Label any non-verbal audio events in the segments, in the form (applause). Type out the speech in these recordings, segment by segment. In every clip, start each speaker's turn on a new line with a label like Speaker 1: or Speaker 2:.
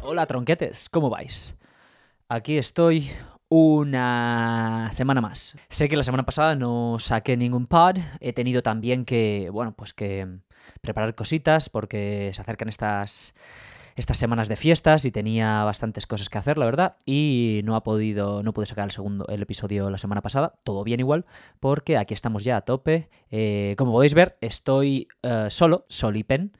Speaker 1: Hola tronquetes, ¿cómo vais? Aquí estoy una semana más. Sé que la semana pasada no saqué ningún pod, he tenido también que, bueno, pues que preparar cositas porque se acercan estas estas semanas de fiestas y tenía bastantes cosas que hacer, la verdad, y no ha podido, no pude sacar el segundo, el episodio la semana pasada, todo bien igual, porque aquí estamos ya a tope. Eh, como podéis ver, estoy eh, solo, solipen,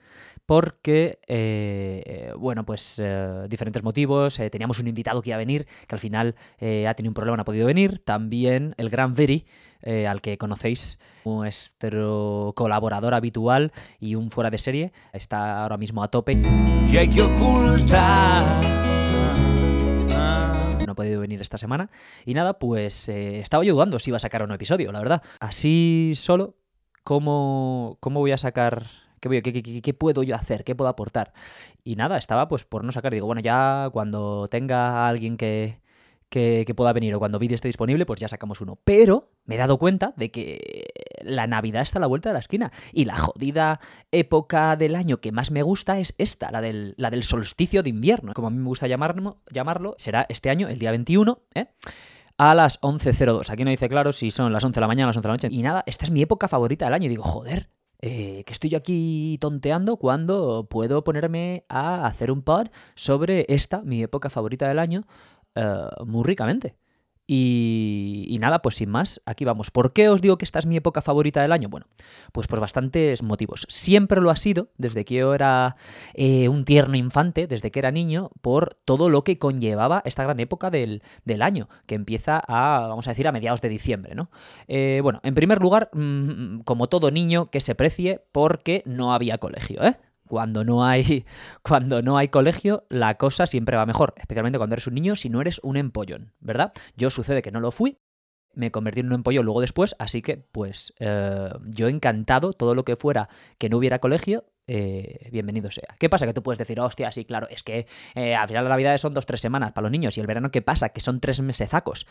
Speaker 1: porque, eh, bueno, pues eh, diferentes motivos. eh, teníamos un invitado que iba a venir, que al final ha tenido un problema, no ha podido venir. También el gran Veri, al que conocéis, nuestro colaborador habitual y un fuera de serie, está ahora mismo a tope.
Speaker 2: que hay que ocultar.
Speaker 1: no ha podido venir esta semana. Y nada, pues estaba yo dudando si iba a sacar un episodio, la verdad. Así solo, ¿cómo, cómo voy a sacar? ¿Qué, qué- puedo yo hacer? ¿Qué puedo aportar? Y nada, estaba pues por no sacar. Digo, bueno, ya cuando tenga a alguien que, que, que pueda venir o cuando vídeo esté disponible, pues ya sacamos uno. Pero me he dado cuenta de que la Navidad está a la vuelta de la esquina. Y la jodida época del año que más me gusta es esta, la del, la del solsticio de invierno. Como a mí me gusta llamarlo, llamarlo será este año, el día 21, ¿eh? a las 11.02. Aquí no dice claro si son las 11 de la mañana, las 11 de la noche. Y nada, esta es mi época favorita del año. Digo, joder, eh, que estoy yo aquí tonteando cuando puedo ponerme a hacer un pod sobre esta, mi época favorita del año, eh, muy ricamente. Y, y nada, pues sin más, aquí vamos. ¿Por qué os digo que esta es mi época favorita del año? Bueno, pues por bastantes motivos. Siempre lo ha sido, desde que yo era eh, un tierno infante, desde que era niño, por todo lo que conllevaba esta gran época del, del año, que empieza a, vamos a decir, a mediados de diciembre, ¿no? Eh, bueno, en primer lugar, mm, como todo niño que se precie, porque no había colegio, ¿eh? Cuando no hay (laughs) cuando no hay colegio, la cosa siempre va mejor, especialmente cuando eres un niño, si no eres un empollón, ¿verdad? Yo sucede que no lo fui, me convertí en un empollón luego después, así que pues eh, yo encantado, todo lo que fuera que no hubiera colegio, eh, bienvenido sea. ¿Qué pasa? Que tú puedes decir, hostia, sí, claro, es que eh, al final la Navidad son dos, tres semanas para los niños y el verano, ¿qué pasa? Que son tres mesecacos.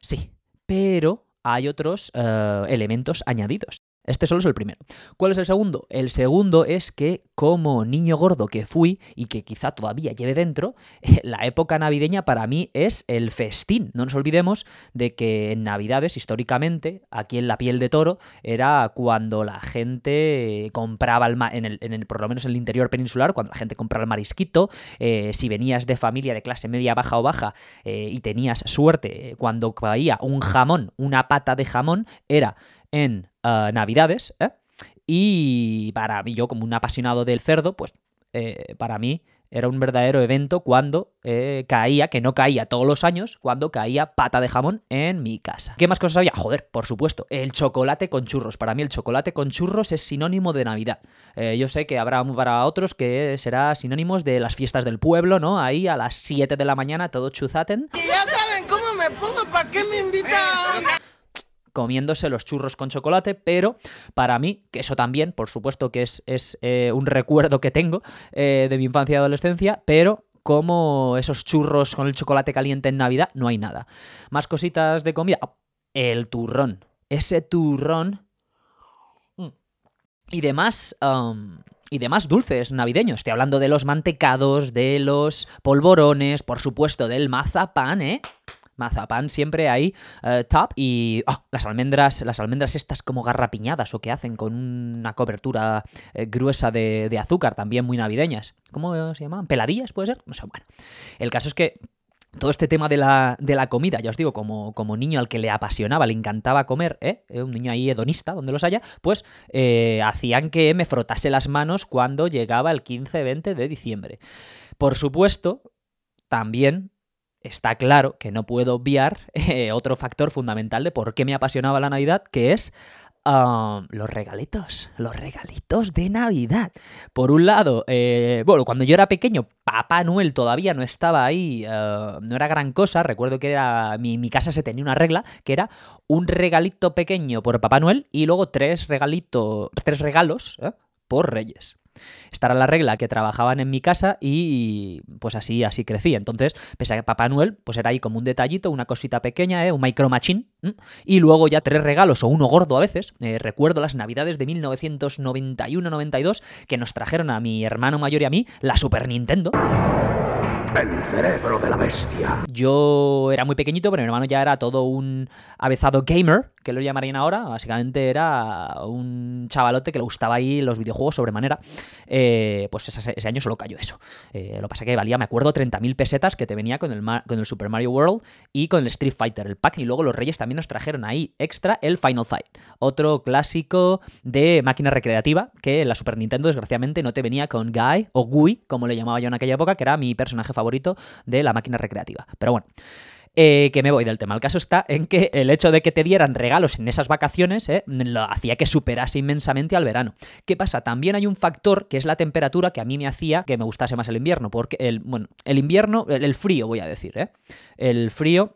Speaker 1: Sí, pero hay otros elementos añadidos. Este solo es el primero. ¿Cuál es el segundo? El segundo es que como niño gordo que fui y que quizá todavía lleve dentro, (laughs) la época navideña para mí es el festín. No nos olvidemos de que en Navidades, históricamente, aquí en la piel de toro, era cuando la gente compraba, el en el, por lo menos en el interior peninsular, cuando la gente compraba el marisquito, eh, si venías de familia de clase media, baja o baja eh, y tenías suerte, eh, cuando caía un jamón, una pata de jamón, era en eh, Navidades, ¿eh? Y para mí, yo como un apasionado del cerdo, pues eh, para mí era un verdadero evento cuando eh, caía, que no caía todos los años, cuando caía pata de jamón en mi casa. ¿Qué más cosas había? Joder, por supuesto, el chocolate con churros. Para mí el chocolate con churros es sinónimo de Navidad. Yo sé que habrá para otros que será sinónimos de las fiestas del pueblo, ¿no? Ahí a las 7 de la mañana, todo chuzaten.
Speaker 3: Y ya saben cómo me pongo, ¿para qué me invitan?
Speaker 1: Comiéndose los churros con chocolate, pero para mí, que eso también, por supuesto que es, es eh, un recuerdo que tengo eh, de mi infancia y adolescencia, pero como esos churros con el chocolate caliente en Navidad, no hay nada. Más cositas de comida. Oh, El turrón. Ese turrón. Mm. Y demás. y demás dulces navideños. Estoy hablando de los mantecados, de los polvorones, por supuesto, del mazapán, ¿eh? Mazapán siempre ahí, eh, top. Y oh, las almendras, las almendras estas como garrapiñadas o que hacen con una cobertura eh, gruesa de, azúcar, también muy navideñas. ¿Cómo se llaman? ¿Peladillas puede ser? No sé, bueno. El caso es que todo este tema de la, de la comida, ya os digo, como, como niño al que le apasionaba, le encantaba comer. Eh, un niño ahí hedonista, donde los haya, pues eh, hacían que me frotase las manos cuando llegaba el 15-20 de diciembre. Por supuesto, también está claro que no puedo obviar (laughs) eh, otro factor fundamental de por qué me apasionaba la Navidad, que es ah, los regalitos, los regalitos de Navidad. Por un lado, eh, bueno, cuando yo era pequeño, Papá Noel todavía no estaba ahí, eh, no era gran cosa. Recuerdo que era mi, casa se tenía una regla que era un regalito pequeño por Papá Noel y luego tres regalitos, tres regalos por Reyes. Esta era la regla que trabajaban en mi casa y pues así, así crecí. Entonces, pese a que Papá Noel, pues era ahí como un detallito, una cosita pequeña, ¿eh? un micro machine, y luego ya tres regalos o uno gordo a veces. Eh, recuerdo las navidades de 1991-92 que nos trajeron a mi hermano mayor y a mí la Super Nintendo.
Speaker 4: El cerebro de la bestia.
Speaker 1: Yo era muy pequeñito, pero mi hermano ya era todo un avezado gamer, que lo llamarían ahora. Básicamente era un chavalote que le gustaba ahí los videojuegos sobremanera. Eh, pues ese, año solo cayó eso. Eh, lo que pasa que valía, me acuerdo, 30.000 pesetas que te venía con el, con el Super Mario World y con el Street Fighter, el pack. Y luego los Reyes también nos trajeron ahí extra el Final Fight. Otro clásico de máquina recreativa que en la Super Nintendo, desgraciadamente, no te venía con Guy o Gui, como le llamaba yo en aquella época, que era mi personaje favorito favorito de la máquina recreativa. Pero bueno. Eh, que me voy del tema. El caso está en que el hecho de que te dieran regalos en esas vacaciones eh, lo hacía que superase inmensamente al verano. ¿Qué pasa? También hay un factor que es la temperatura que a mí me hacía que me gustase más el invierno. Porque el, bueno, el invierno, el, el frío voy a decir, ¿eh? El frío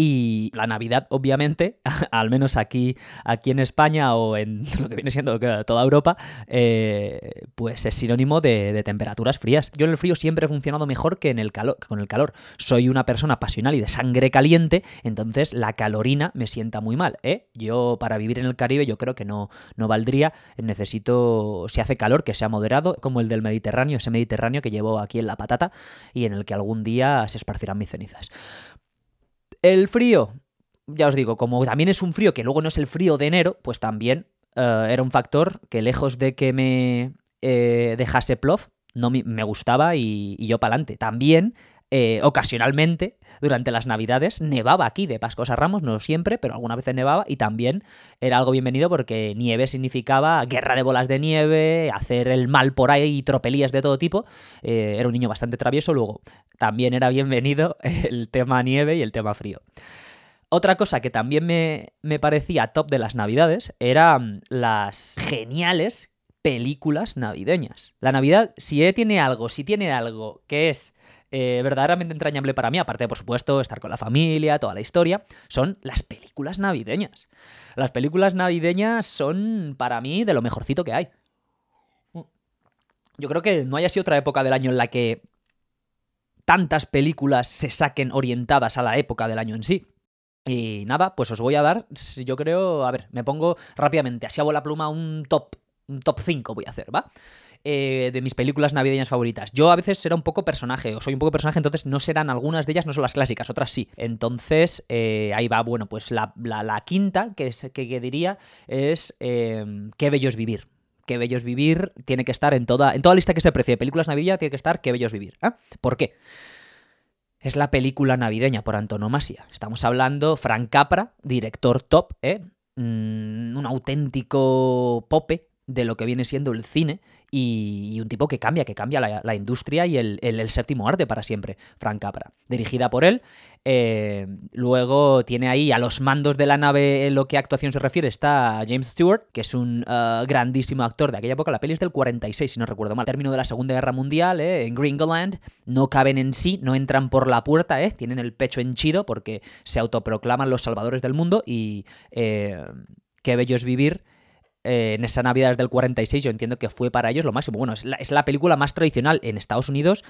Speaker 1: y la Navidad, obviamente, (laughs) al menos aquí, aquí en España o en (laughs) lo que viene siendo toda Europa, eh, pues es sinónimo de, temperaturas frías. Yo en el frío siempre he funcionado mejor que, en el calor, con el calor. Soy una persona pasional y de sangre caliente, entonces la calorina me sienta muy mal. ¿eh? Yo para vivir en el Caribe yo creo que no, no valdría. Necesito, si hace calor, que sea moderado, como el del Mediterráneo, ese Mediterráneo que llevo aquí en la patata y en el que algún día se esparcirán mis cenizas. El frío, ya os digo, como también es un frío que luego no es el frío de enero, pues también uh, era un factor que lejos de que me eh, dejase plof, no me, gustaba y, yo para adelante. También eh, ocasionalmente, durante las Navidades, nevaba aquí de Pascos a Ramos, no siempre, pero alguna vez nevaba y también era algo bienvenido porque nieve significaba guerra de bolas de nieve, hacer el mal por ahí y tropelías de todo tipo. Eh, era un niño bastante travieso, luego también era bienvenido (laughs) el tema nieve y el tema frío. Otra cosa que también me, me parecía top de las Navidades eran las geniales películas navideñas. La Navidad, si tiene algo, si tiene algo que es eh, verdaderamente entrañable para mí, aparte por supuesto, estar con la familia, toda la historia, son las películas navideñas. Las películas navideñas son, para mí, de lo mejorcito que hay. Yo creo que no haya sido otra época del año en la que tantas películas se saquen orientadas a la época del año en sí. Y nada, pues os voy a dar, yo creo, a ver, me pongo rápidamente, así hago la pluma, un top, un top 5 voy a hacer, ¿va? eh, de mis películas navideñas favoritas. Yo a veces será un poco personaje, o soy un poco personaje, entonces no serán algunas de ellas, no son las clásicas, otras sí. Entonces, eh, ahí va, bueno, pues la, la, quinta que, es, que, que, diría es eh, Qué bello es vivir. Qué bello es vivir tiene que estar en toda, en toda lista que se precie películas navideñas, tiene que estar Qué bello es vivir. ¿eh? ¿Por qué? Es la película navideña por antonomasia. Estamos hablando Frank Capra, director top, ¿eh? Mm, un auténtico pope de lo que viene siendo el cine y, un tipo que cambia, que cambia la, industria y el, séptimo arte para siempre, Frank Capra. Dirigida por él. Eh, luego tiene ahí a los mandos de la nave en lo que a actuación se refiere está James Stewart, que es un uh, grandísimo actor de aquella época. La peli es del 46, si no recuerdo mal. Término de la Segunda Guerra Mundial, eh, en Gringoland. No caben en sí, no entran por la puerta, eh, tienen el pecho henchido porque se autoproclaman los salvadores del mundo y eh, qué bello es vivir eh, en esa Navidad del 46 yo entiendo que fue para ellos lo máximo. Bueno, es la, es la película más tradicional en Estados Unidos.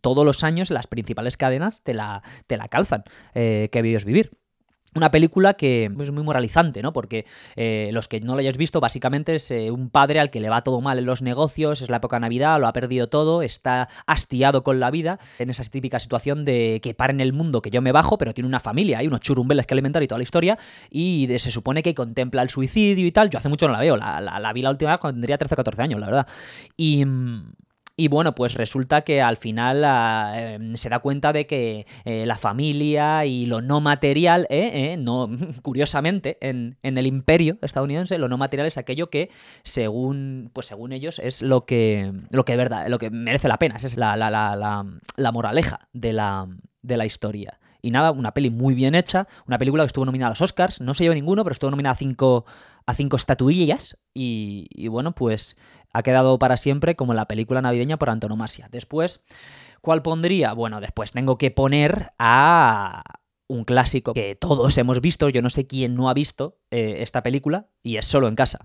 Speaker 1: todos los años las principales cadenas te la, te la calzan. Eh, que es vivir. Una película que es muy moralizante, ¿no? Porque eh, los que no lo hayáis visto, básicamente es eh, un padre al que le va todo mal en los negocios, es la época de Navidad, lo ha perdido todo, está hastiado con la vida, en esa típica situación de que para en el mundo, que yo me bajo, pero tiene una familia, hay unos churumbeles que alimentar y toda la historia, y de, se supone que contempla el suicidio y tal. Yo hace mucho no la veo, la, vi la última vez cuando tendría 13 o 14 años, la verdad. Y. Y bueno, pues resulta que al final uh, se da cuenta de que eh, la familia y lo no material, eh, eh, no, (laughs) curiosamente, en, en, el imperio estadounidense, lo no material es aquello que, según, pues según ellos, es lo que, lo que, verdad, lo que merece la pena. Es la, la, la, la, la moraleja de la, de la historia. Y nada, una peli muy bien hecha, una película que estuvo nominada a los Oscars, no se llevó ninguno, pero estuvo nominada a cinco, a cinco estatuillas y, y, bueno, pues ha quedado para siempre como la película navideña por antonomasia. Después, ¿cuál pondría? Bueno, después tengo que poner a un clásico que todos hemos visto, yo no sé quién no ha visto eh, esta película, y es solo en casa.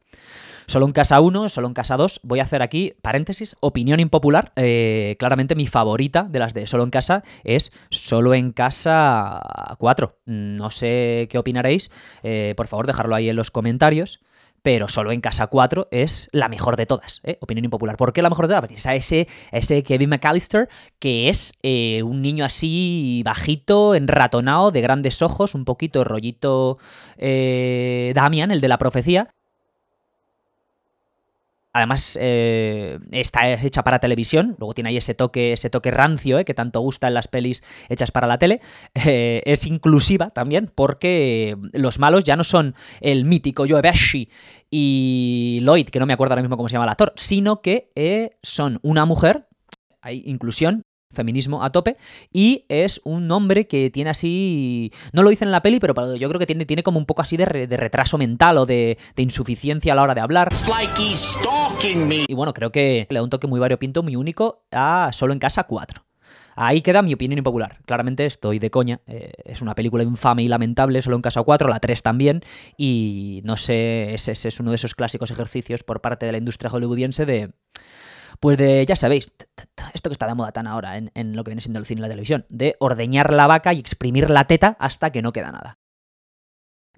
Speaker 1: Solo en casa 1, solo en casa 2. Voy a hacer aquí, paréntesis, opinión impopular. Eh, claramente mi favorita de las de solo en casa es solo en casa 4. No sé qué opinaréis. Eh, por favor, dejarlo ahí en los comentarios pero solo en Casa 4 es la mejor de todas, ¿eh? opinión impopular. ¿Por qué la mejor de todas? Porque a ese, ese Kevin McAllister que es eh, un niño así bajito, enratonado, de grandes ojos, un poquito rollito eh, Damian, el de la profecía, Además, eh, está hecha para televisión. Luego tiene ahí ese toque, ese toque rancio, eh, que tanto gusta en las pelis hechas para la tele. Eh, es inclusiva también, porque los malos ya no son el mítico Joe Pesci y Lloyd, que no me acuerdo ahora mismo cómo se llama el actor, sino que son una mujer. Hay inclusión, feminismo a tope, y es un hombre que tiene así, no lo dicen en la peli, pero yo creo que tiene, tiene como un poco así de, retraso mental o de, insuficiencia a la hora de hablar. Y bueno, creo que le da un toque muy variopinto, muy único a Solo en Casa 4. Ahí queda mi opinión impopular. Claramente estoy de coña. Eh, es una película infame y lamentable, solo en Casa 4, la 3 también. Y no sé, ese es uno de esos clásicos ejercicios por parte de la industria hollywoodiense de pues de, ya sabéis, esto que está de moda tan ahora en, en lo que viene siendo el cine y la televisión, de ordeñar la vaca y exprimir la teta hasta que no queda nada.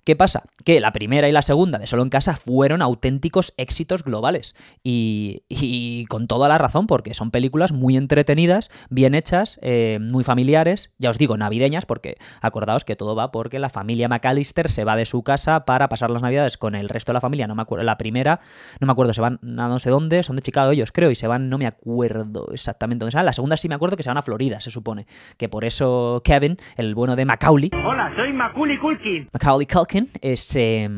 Speaker 1: ¿Qué pasa? Que la primera y la segunda de Solo en Casa fueron auténticos éxitos globales. Y, con toda la razón, porque son películas muy entretenidas, bien hechas, eh, muy familiares, ya os digo, navideñas, porque acordaos que todo va porque la familia McAllister se va de su casa para pasar las navidades con el resto de la familia. No me acuerdo, la primera, no me acuerdo, se van a no sé dónde, son de Chicago ellos, creo, y se van, no me acuerdo exactamente dónde se van. La segunda sí me acuerdo que se van a Florida, se supone. Que por eso Kevin, el bueno de Macaulay.
Speaker 5: Hola, soy Macaulay Culkin.
Speaker 1: Macaulay Culkin se,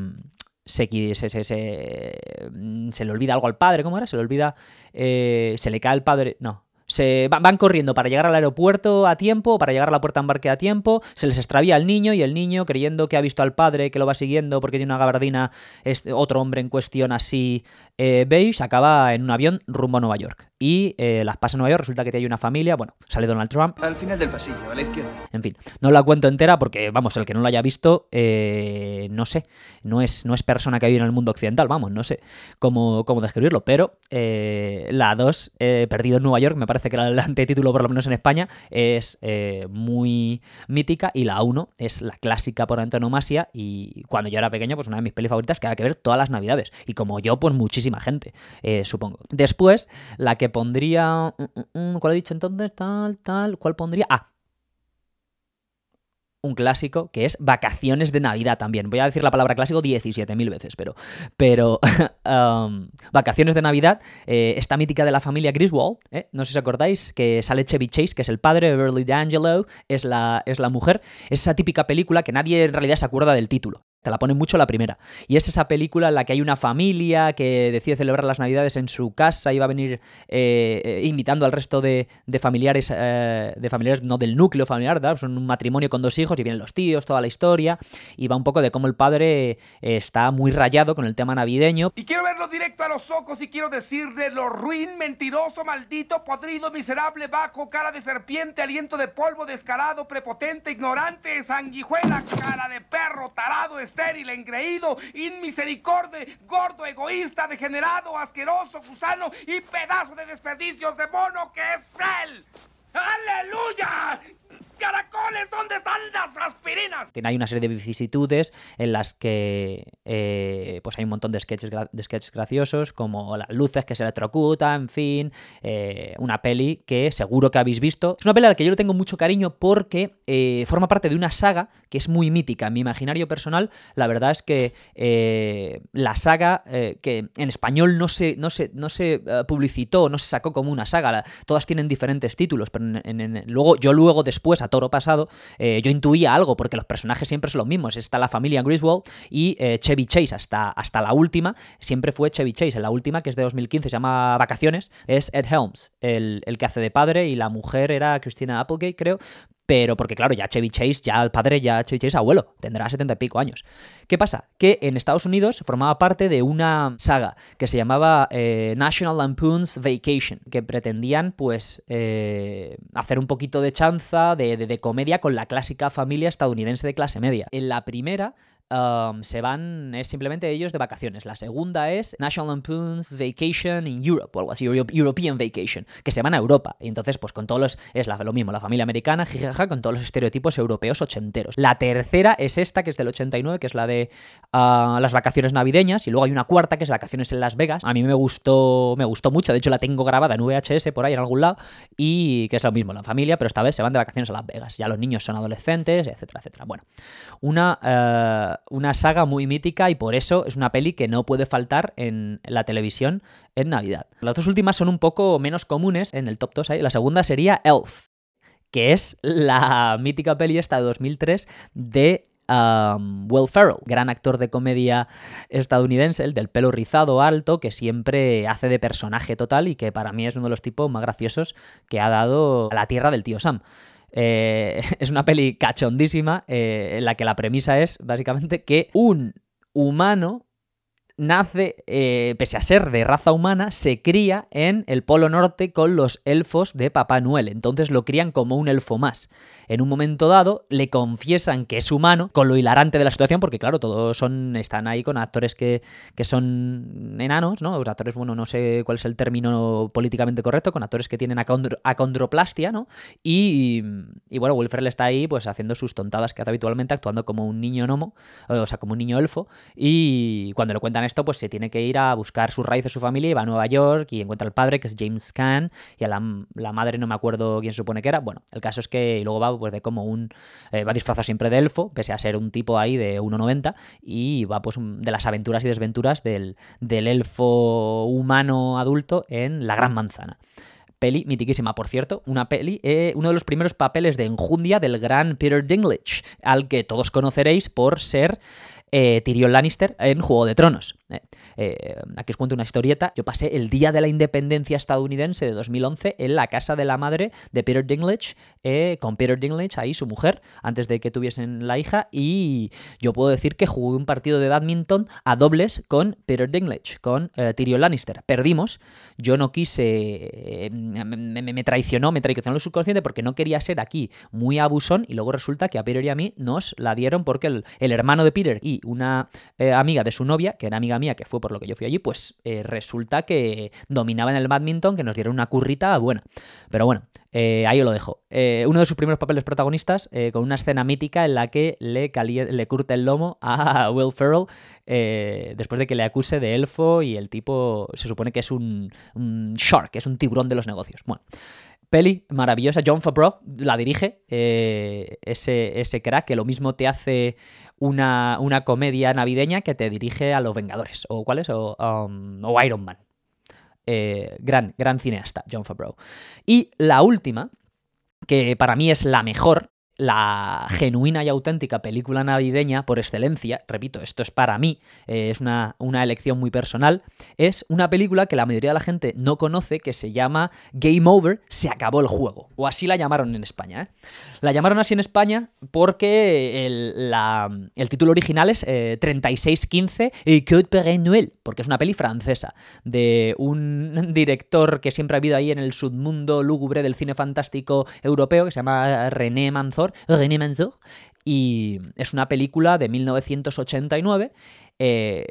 Speaker 1: se, le olvida algo al padre, ¿cómo era? Se le olvida, eh, se le cae el padre, no, se van corriendo para llegar al aeropuerto a tiempo, para llegar a la puerta de embarque a tiempo, se les extravía el niño y el niño, creyendo que ha visto al padre que lo va siguiendo porque tiene una gabardina, este, otro hombre en cuestión así eh, beige, acaba en un avión rumbo a Nueva York y eh, las pasa en Nueva York, resulta que hay una familia, bueno, sale Donald Trump.
Speaker 6: Al final del pasillo, a la izquierda.
Speaker 1: En fin, no la cuento entera porque, vamos, el que no la haya visto, eh, no sé, no es, no es persona que vive en el mundo occidental, vamos, no sé cómo, cómo describirlo, pero eh, la 2, Perdido en Nueva York, me parece que el antetítulo, por lo menos en España, es muy mítica y la 1 es la clásica por antonomasia y cuando yo era pequeño, pues una de mis pelis favoritas que había que ver todas las navidades y como yo, pues gente, supongo. Después, la que pondría. Mm, mm, mm, ¿Cuál he dicho entonces? Tal, tal. ¿Cuál pondría? Ah. Un clásico que es Vacaciones de Navidad también. Voy a decir la palabra clásico 17.000 veces, pero. Pero. (laughs) Um, vacaciones de Navidad. Eh, esta mítica de la familia Griswold. ¿eh? No sé si os acordáis que sale Chevy Chase, que es el padre, Beverly D'Angelo es la, es la mujer. Es esa típica película que nadie en realidad se acuerda del título. Te la ponen mucho la primera. Y es esa película en la que hay una familia que decide celebrar las Navidades en su casa y va a venir eh, eh, invitando al resto de, familiares, eh, de familiares, no del núcleo familiar, son un matrimonio con dos hijos y vienen los tíos, toda la historia. Y va un poco de cómo el padre está muy rayado con el tema navideño.
Speaker 7: Y quiero verlo directo a los ojos y quiero decirle lo ruin, mentiroso, maldito, podrido, miserable, bajo, cara de serpiente, aliento de polvo, descarado, prepotente, ignorante, sanguijuela, cara de perro, tarado, estéril, engreído, inmisericorde, gordo, egoísta, degenerado, asqueroso, gusano y pedazo de desperdicios de mono que es él. ¡Aleluya! ¡Caracoles! ¿Dónde están las aspirinas?
Speaker 1: Hay una serie de vicisitudes en las que eh, pues hay un montón de sketches, sketches graciosos, como las luces que se electrocutan, en fin, eh, una peli que seguro que habéis visto. Es una peli a la que yo le tengo mucho cariño porque eh, forma parte de una saga que es muy mítica. En mi imaginario personal, la verdad es que la saga que en español no se, no se, no se publicitó, no se sacó como una saga, todas tienen diferentes títulos, pero luego, yo luego después, a toro pasado, yo intuía algo, porque los personajes siempre son los mismos. Está la familia Griswold y Chevy Chase hasta, hasta la última, siempre fue Chevy Chase. En la última, que es de 2015, se llama Vacaciones, es Ed Helms, el, el que hace de padre, y la mujer era Christina Applegate, creo pero porque claro, ya Chevy Chase, ya el padre, ya Chevy Chase abuelo, tendrá setenta y pico años. ¿Qué pasa? Que en Estados Unidos formaba parte de una saga que se llamaba eh, National Lampoon's Vacation, que pretendían pues eh, hacer un poquito de chanza, de, de comedia con la clásica familia estadounidense de clase media. En la primera um, se van, es simplemente ellos de vacaciones. La segunda es National Lampoon's Vacation in Europe, o algo así, European Vacation, que se van a Europa. Y entonces, pues con todos los, es lo mismo, la familia americana, jijaja, con todos los estereotipos europeos ochenteros. La tercera es esta, que es del 89, que es la de uh, las vacaciones navideñas, y luego hay una cuarta, que es vacaciones en Las Vegas. A mí me gustó, me gustó mucho, de hecho la tengo grabada en VHS por ahí en algún lado, y que es lo mismo, la familia, pero esta vez se van de vacaciones a Las Vegas. Ya los niños son adolescentes, etcétera, etcétera. Bueno, una... Uh, una saga muy mítica y por eso es una peli que no puede faltar en la televisión en Navidad. Las dos últimas son un poco menos comunes en el top 2. La segunda sería Elf, que es la mítica peli esta de 2003 de um, Will Ferrell, gran actor de comedia estadounidense, el del pelo rizado alto, que siempre hace de personaje total y que para mí es uno de los tipos más graciosos que ha dado a la tierra del tío Sam. Eh, (laughs) es una peli cachondísima eh, en la que la premisa es básicamente que un humano nace, eh, pese a ser de raza humana, se cría en el Polo Norte con los elfos de Papá Noel. Entonces lo crían como un elfo más. En un momento dado le confiesan que es humano, con lo hilarante de la situación, porque claro, todos son, están ahí con actores que, que son enanos, ¿no? Los actores, bueno, no sé cuál es el término políticamente correcto, con actores que tienen acondroplastia, ¿no? Y, y bueno, Wilfred está ahí pues haciendo sus tontadas que hace habitualmente, actuando como un niño gnomo, o sea, como un niño elfo, y cuando le cuentan esto, pues se tiene que ir a buscar sus raíces, su familia, y va a Nueva York y encuentra al padre, que es James Caan, y a la, madre no me acuerdo quién supone que era. Bueno, el caso es que luego va pues de como un... Eh, va disfrazado siempre de elfo, pese a ser un tipo ahí de 1,90, y va pues de las aventuras y desventuras del, del elfo humano adulto en La Gran Manzana peli mitiquísima, por cierto, una peli, eh, uno de los primeros papeles de enjundia del gran Peter Dinklage, al que todos conoceréis por ser eh, Tyrion Lannister en Juego de Tronos. Eh, eh, aquí os cuento una historieta. Yo pasé el día de la independencia estadounidense de 2011 en la casa de la madre de Peter Dinklage, con Peter Dinklage, ahí su mujer, antes de que tuviesen la hija, y yo puedo decir que jugué un partido de badminton a dobles con Peter Dinklage, con Tyrion Lannister. Perdimos, yo no quise, me, traicionó, me traicionó el subconsciente porque no quería ser aquí muy abusón, y luego resulta que a Peter y a mí nos la dieron porque el hermano de Peter y una eh, amiga de su novia, que era amiga mía, que fue por lo que yo fui allí, pues eh, resulta que dominaba en el badminton, que nos dieron una currita buena. Pero bueno, eh, ahí lo dejo. uno de sus primeros papeles protagonistas, con una escena mítica en la que le, le curte el lomo a (laughs) Will Ferrell, después de que le acuse de elfo y el tipo se supone que es un, un shark, es un tiburón de los negocios. Bueno. Peli maravillosa, John Favreau la dirige, ese, ese crack que lo mismo te hace una, una, comedia navideña que te dirige a Los Vengadores, o cuáles, o, um, o Iron Man. Eh, gran, gran cineasta, John Favreau. Y la última, que para mí es la mejor, la genuina y auténtica película navideña por excelencia, repito, esto es para mí, eh, es una, una, elección muy personal, es una película que la mayoría de la gente no conoce, que se llama Game Over, se acabó el juego, o así la llamaron en España. ¿eh? La llamaron así en España porque el, el título original es 3615 y Code Père Noël, porque es una peli francesa, de un (laughs) director que siempre ha habido ahí en el submundo lúgubre del cine fantástico europeo, que se llama René Manzor, René y es una película de 1989. Eh,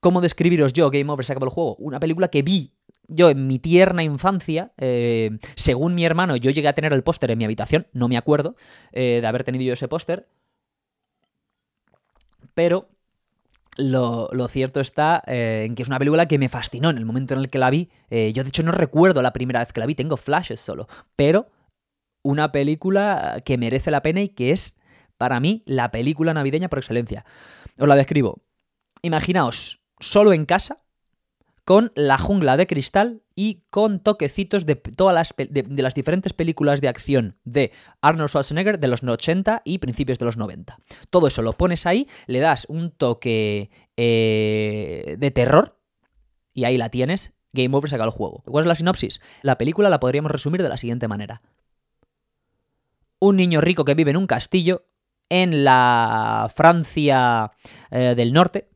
Speaker 1: ¿Cómo describiros yo Game Over se acabó el juego? Una película que vi yo en mi tierna infancia, eh, según mi hermano, yo llegué a tener el póster en mi habitación, no me acuerdo eh, de haber tenido yo ese póster, pero lo, cierto está en que es una película que me fascinó en el momento en el que la vi. yo de hecho no recuerdo la primera vez que la vi, tengo flashes solo, pero una película que merece la pena y que es, para mí, la película navideña por excelencia. Os la describo. Imaginaos, solo en casa, con La jungla de cristal y con toquecitos de todas las, de, las diferentes películas de acción de Arnold Schwarzenegger de los 80 y principios de los 90. Todo eso lo pones ahí, le das un toque eh, de terror y ahí la tienes. Game Over saca el juego. ¿Cuál es la sinopsis? La película la podríamos resumir de la siguiente manera. Un niño rico que vive en un castillo en la Francia eh, del Norte.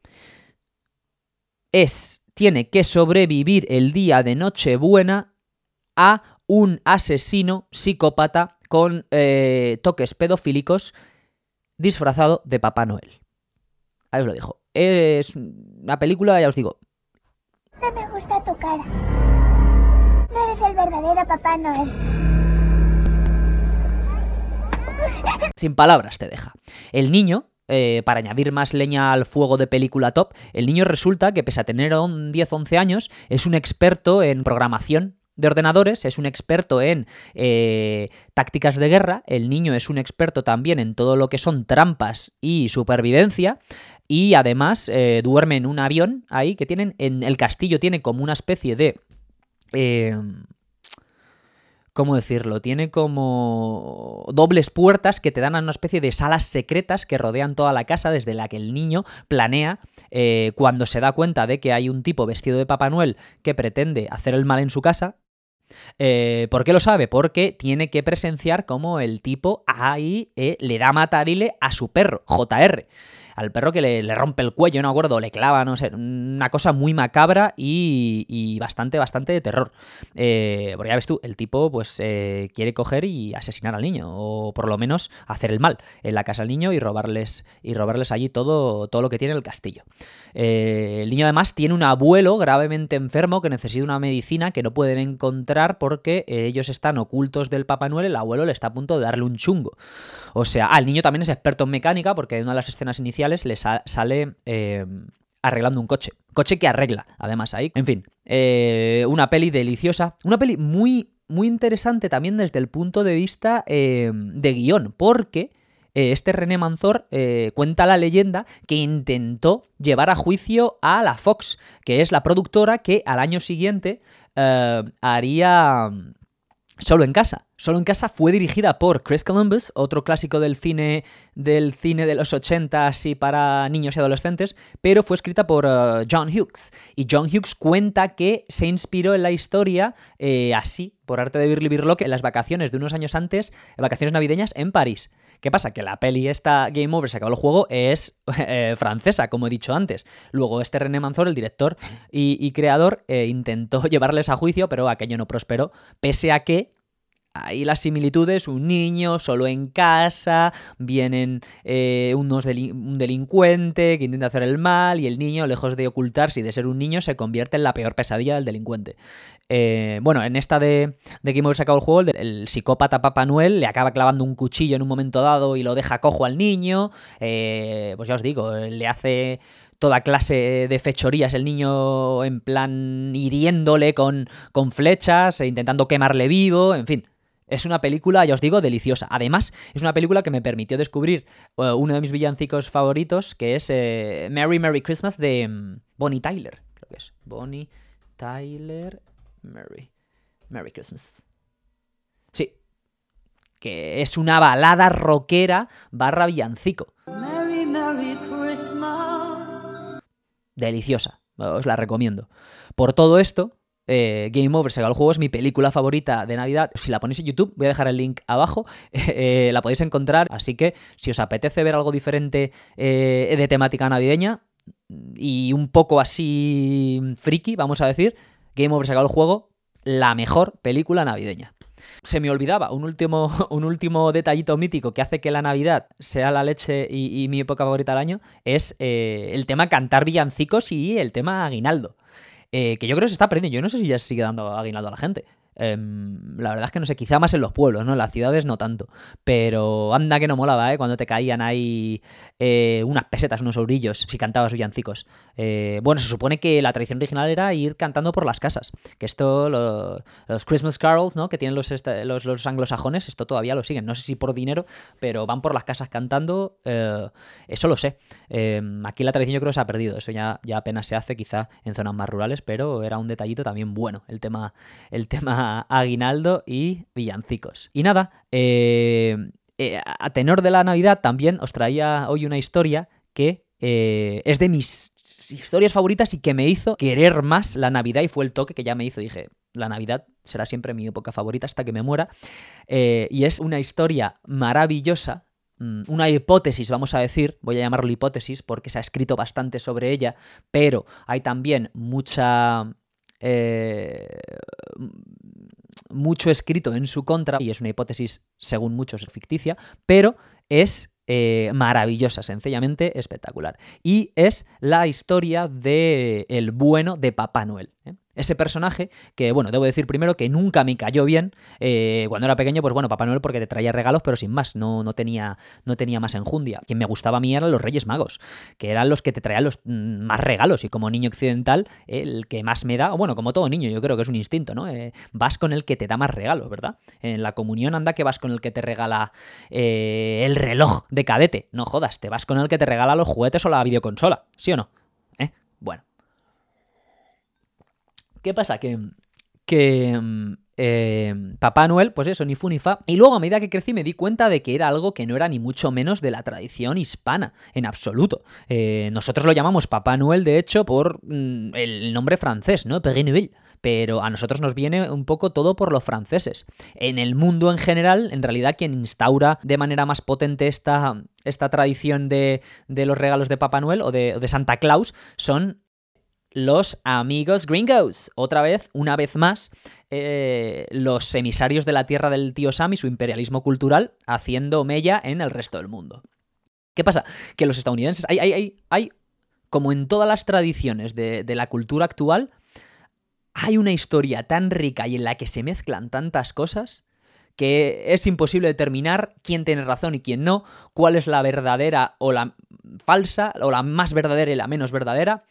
Speaker 1: Es, tiene que sobrevivir el día de Nochebuena a un asesino psicópata con eh, toques pedofílicos disfrazado de Papá Noel. Ahí os lo dijo. Es una película, ya os digo,
Speaker 6: No me gusta tu cara. No eres el verdadero Papá Noel.
Speaker 1: Sin palabras te deja. El niño, eh, para añadir más leña al fuego de película top, el niño resulta que pese a tener un 10-11 años, es un experto en programación de ordenadores, es un experto en eh, tácticas de guerra, el niño es un experto también en todo lo que son trampas y supervivencia, y además eh, duerme en un avión ahí que tienen, en el castillo tiene como una especie de... ¿Cómo decirlo? Tiene como dobles puertas que te dan a una especie de salas secretas que rodean toda la casa desde la que el niño planea eh, cuando se da cuenta de que hay un tipo vestido de Papá Noel que pretende hacer el mal en su casa. Eh, ¿Por qué lo sabe? Porque tiene que presenciar cómo el tipo ahí eh, le da matarile a su perro, JR. Al perro que le, rompe el cuello, no me acuerdo, le clava, no sé, una cosa muy macabra y, bastante, bastante de terror. Eh, porque ya ves tú, el tipo pues eh, quiere coger y asesinar al niño, o por lo menos hacer el mal en la casa al niño y robarles, y robarles allí todo, todo lo que tiene el castillo. Eh, el niño además tiene un abuelo gravemente enfermo que necesita una medicina que no pueden encontrar porque ellos están ocultos del Papá Noel, el abuelo le está a punto de darle un chungo. O sea, ah, el niño también es experto en mecánica porque en una de las escenas iniciales le sa- sale eh, arreglando un coche. Coche que arregla, además, ahí. En fin, eh, una peli deliciosa. Una peli muy, muy interesante también desde el punto de vista eh, de guion, porque este René Manzor cuenta la leyenda que intentó llevar a juicio a la Fox, que es la productora que al año siguiente haría Solo en casa. Solo en casa fue dirigida por Chris Columbus, otro clásico del cine del cine de los 80 así para niños y adolescentes, pero fue escrita por eh, John Hughes. Y John Hughes cuenta que se inspiró en la historia eh, así, por arte de Birli Birlock, en las vacaciones de unos años antes, vacaciones navideñas en París. ¿Qué pasa? Que la peli esta Game Over se acabó el juego es (laughs) eh, francesa, como he dicho antes. Luego este René Manzor, el director y, creador, eh, intentó (laughs) llevarles a juicio, pero aquello no prosperó, pese a que Ahí las similitudes, un niño solo en casa, vienen eh, unos un delincuente que intenta hacer el mal y el niño, lejos de ocultarse y de ser un niño, se convierte en la peor pesadilla del delincuente. Eh, bueno, en esta de, de Over se acabó el juego, el psicópata Papá Noel le acaba clavando un cuchillo en un momento dado y lo deja cojo al niño. Eh, pues ya os digo, le hace toda clase de fechorías el niño en plan hiriéndole con, con flechas, e intentando quemarle vivo, en fin. Es una película, ya os digo, deliciosa. Además, es una película que me permitió descubrir eh, uno de mis villancicos favoritos, que es eh, Merry Merry Christmas de mm, Bonnie Tyler. Creo que es. Bonnie Tyler Merry. Merry Christmas. Sí. Que es una balada rockera barra villancico.
Speaker 8: Merry, Merry Christmas.
Speaker 1: deliciosa. Os la recomiendo. Por todo esto, eh, Game Over, Sega el juego, es mi película favorita de Navidad. Si la ponéis en YouTube, voy a dejar el link abajo. (laughs) eh, la podéis encontrar. Así que si os apetece ver algo diferente eh, de temática navideña y un poco así friki, vamos a decir, Game Over, Sega el juego, la mejor película navideña. Se me olvidaba un último, (laughs) un último detallito mítico que hace que la Navidad sea la leche y, y mi época favorita del año es el tema cantar villancicos y el tema aguinaldo. Eh, que yo creo que se está perdiendo. Yo no sé si ya se sigue dando aguinaldo a la gente. Em, la verdad es que no sé, quizá más en los pueblos, ¿no? En las ciudades no tanto. Pero anda que no molaba, ¿eh? Cuando te caían ahí eh, unas pesetas, unos eurillos, si cantabas villancicos. Eh, bueno, se supone que la tradición original era ir cantando por las casas. Que esto, lo- los Christmas carols, ¿no? Que tienen los, los, los anglosajones, esto todavía lo siguen. No sé si por dinero, pero van por las casas cantando. eh, eso lo sé. Eh, aquí la tradición yo creo que se ha perdido. Eso ya, ya apenas se hace, quizá en zonas más rurales, pero era un detallito también bueno, el tema, el tema aguinaldo y villancicos. Y nada, eh, eh, a tenor de la Navidad también os traía hoy una historia que eh, es de mis historias favoritas y que me hizo querer más la Navidad y fue el toque que ya me hizo. Dije, la Navidad será siempre mi época favorita hasta que me muera. Y es una historia maravillosa, mm, una hipótesis, vamos a decir, voy a llamarlo hipótesis porque se ha escrito bastante sobre ella, pero hay también mucha... eh, mucho escrito en su contra, y es una hipótesis, según muchos, ficticia, pero es eh, maravillosa, sencillamente espectacular. Y es la historia de el bueno de Papá Noel. ¿Eh? Ese personaje que, bueno, debo decir primero que nunca me cayó bien. eh, cuando era pequeño, pues bueno, Papá Noel porque te traía regalos, pero sin más, no, no, tenía, no tenía más enjundia. Quien me gustaba a mí eran los Reyes Magos, que eran los que te traían los mm, más regalos. Y como niño occidental, el que más me da, bueno, como todo niño, yo creo que es un instinto, ¿no? Eh, vas con el que te da más regalos, ¿verdad? En la comunión anda que vas con el que te regala el reloj de cadete. No jodas, te vas con el que te regala los juguetes o la videoconsola, ¿sí o no? Bueno. ¿Qué pasa? Que, que mm, eh, Papá Noel, pues eso, ni fu ni fa. Y luego a medida que crecí me di cuenta de que era algo que no era ni mucho menos de la tradición hispana, en absoluto. Eh, nosotros lo llamamos Papá Noel, de hecho, por mm, el nombre francés, ¿no? Père Noël. Pero a nosotros nos viene un poco todo por los franceses. En el mundo en general, en realidad, quien instaura de manera más potente esta, esta tradición de, de los regalos de Papá Noel o de, o de Santa Claus son los amigos gringos. Otra vez, una vez más, eh, los emisarios de la tierra del tío Sam y su imperialismo cultural haciendo mella en el resto del mundo. ¿Qué pasa? Que los estadounidenses, hay, hay, hay, hay como en todas las tradiciones de, de la cultura actual, hay una historia tan rica y en la que se mezclan tantas cosas que es imposible determinar quién tiene razón y quién no, cuál es la verdadera o la falsa, o la más verdadera y la menos verdadera.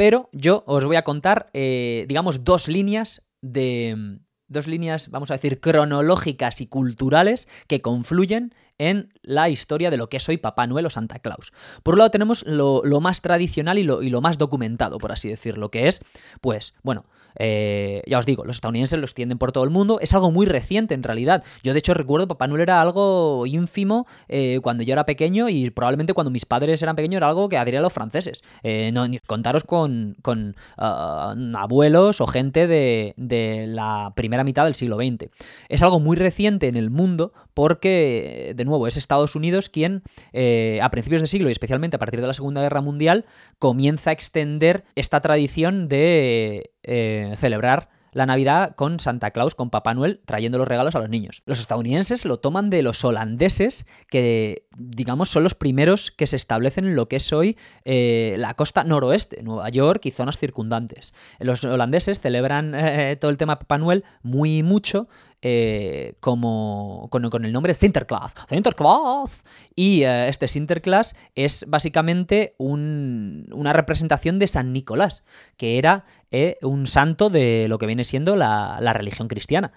Speaker 1: Pero yo os voy a contar, eh, digamos, dos líneas de. Dos líneas, vamos a decir, cronológicas y culturales que confluyen en la historia de lo que es hoy Papá Noel o Santa Claus. Por un lado tenemos lo, más tradicional y lo, más documentado, por así decirlo, que es, pues, bueno, eh, ya os digo, los estadounidenses lo extienden por todo el mundo, es algo muy reciente en realidad. Yo de hecho recuerdo Papá Noel era algo ínfimo eh, cuando yo era pequeño y probablemente cuando mis padres eran pequeños era algo que adhería los franceses. Eh, no, contaros con, uh, abuelos o gente de, de la primera mitad del siglo XX. Es algo muy reciente en el mundo porque, de nuevo, es Estados Unidos quien eh, a principios de siglo y especialmente a partir de la Segunda Guerra Mundial comienza a extender esta tradición de eh, celebrar la Navidad con Santa Claus, con Papá Noel, trayendo los regalos a los niños. Los estadounidenses lo toman de los holandeses, que digamos son los primeros que se establecen en lo que es hoy eh, la costa noroeste, Nueva York y zonas circundantes. Los holandeses celebran todo el tema Papá Noel muy mucho, eh, como con, el nombre Sinterklaas. Sinterklaas. Y eh, este Sinterklaas es básicamente un, una representación de San Nicolás, que era eh, un santo de lo que viene siendo la, religión cristiana.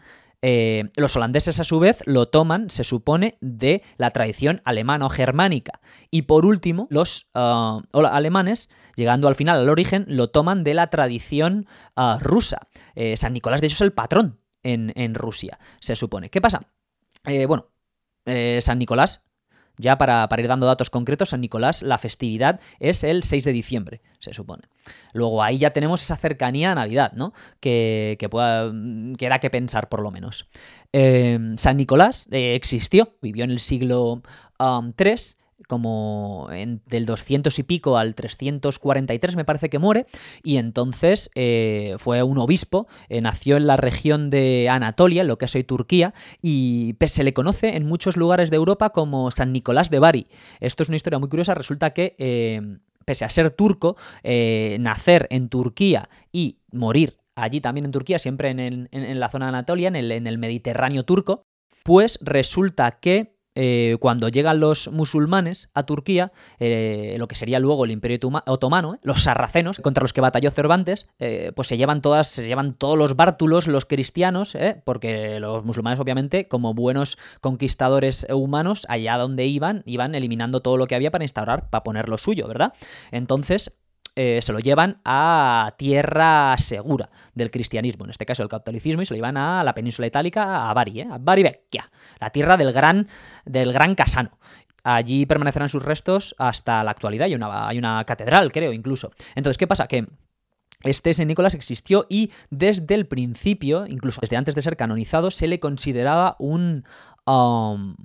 Speaker 1: Los holandeses a su vez lo toman, se supone, de la tradición alemano-germánica. Y por último, los alemanes, llegando al final al origen, lo toman de la tradición rusa. San Nicolás, de hecho, es el patrón en, Rusia, se supone. ¿Qué pasa? Eh, bueno, eh, San Nicolás, ya para, ir dando datos concretos, San Nicolás, la festividad es el 6 de diciembre, se supone. Luego ahí ya tenemos esa cercanía a Navidad, ¿no? Que, que, pueda, que da que pensar, por lo menos. Eh, San Nicolás existió, vivió en el siglo um, 3 como en, del 200 y pico al 343 me parece que muere y entonces eh, fue un obispo, eh, nació en la región de Anatolia, lo que es hoy Turquía, y se le conoce en muchos lugares de Europa como San Nicolás de Bari. Esto es una historia muy curiosa, resulta que... Eh, pese a ser turco, nacer en Turquía y morir allí también en Turquía, siempre en, en, en la zona de Anatolia, en el, en el Mediterráneo turco, pues resulta que eh, cuando llegan los musulmanes a Turquía, eh, lo que sería luego el Imperio Otomano, eh, los sarracenos contra los que batalló Cervantes, pues se llevan todas, se llevan todos los bártulos, los cristianos, porque los musulmanes, obviamente, como buenos conquistadores humanos, allá donde iban, iban eliminando todo lo que había para instaurar, para poner lo suyo, ¿verdad? Entonces, eh, se lo llevan a tierra segura del cristianismo, en este caso el catolicismo, y se lo llevan a la península itálica, a Bari, ¿eh? a Bari Vecchia, la tierra del gran, del gran Casano. Allí permanecerán sus restos hasta la actualidad, hay una, hay una catedral, creo, incluso. Entonces, ¿qué pasa? Que Este St. Nicolás existió y desde el principio, incluso desde antes de ser canonizado, se le consideraba un... um,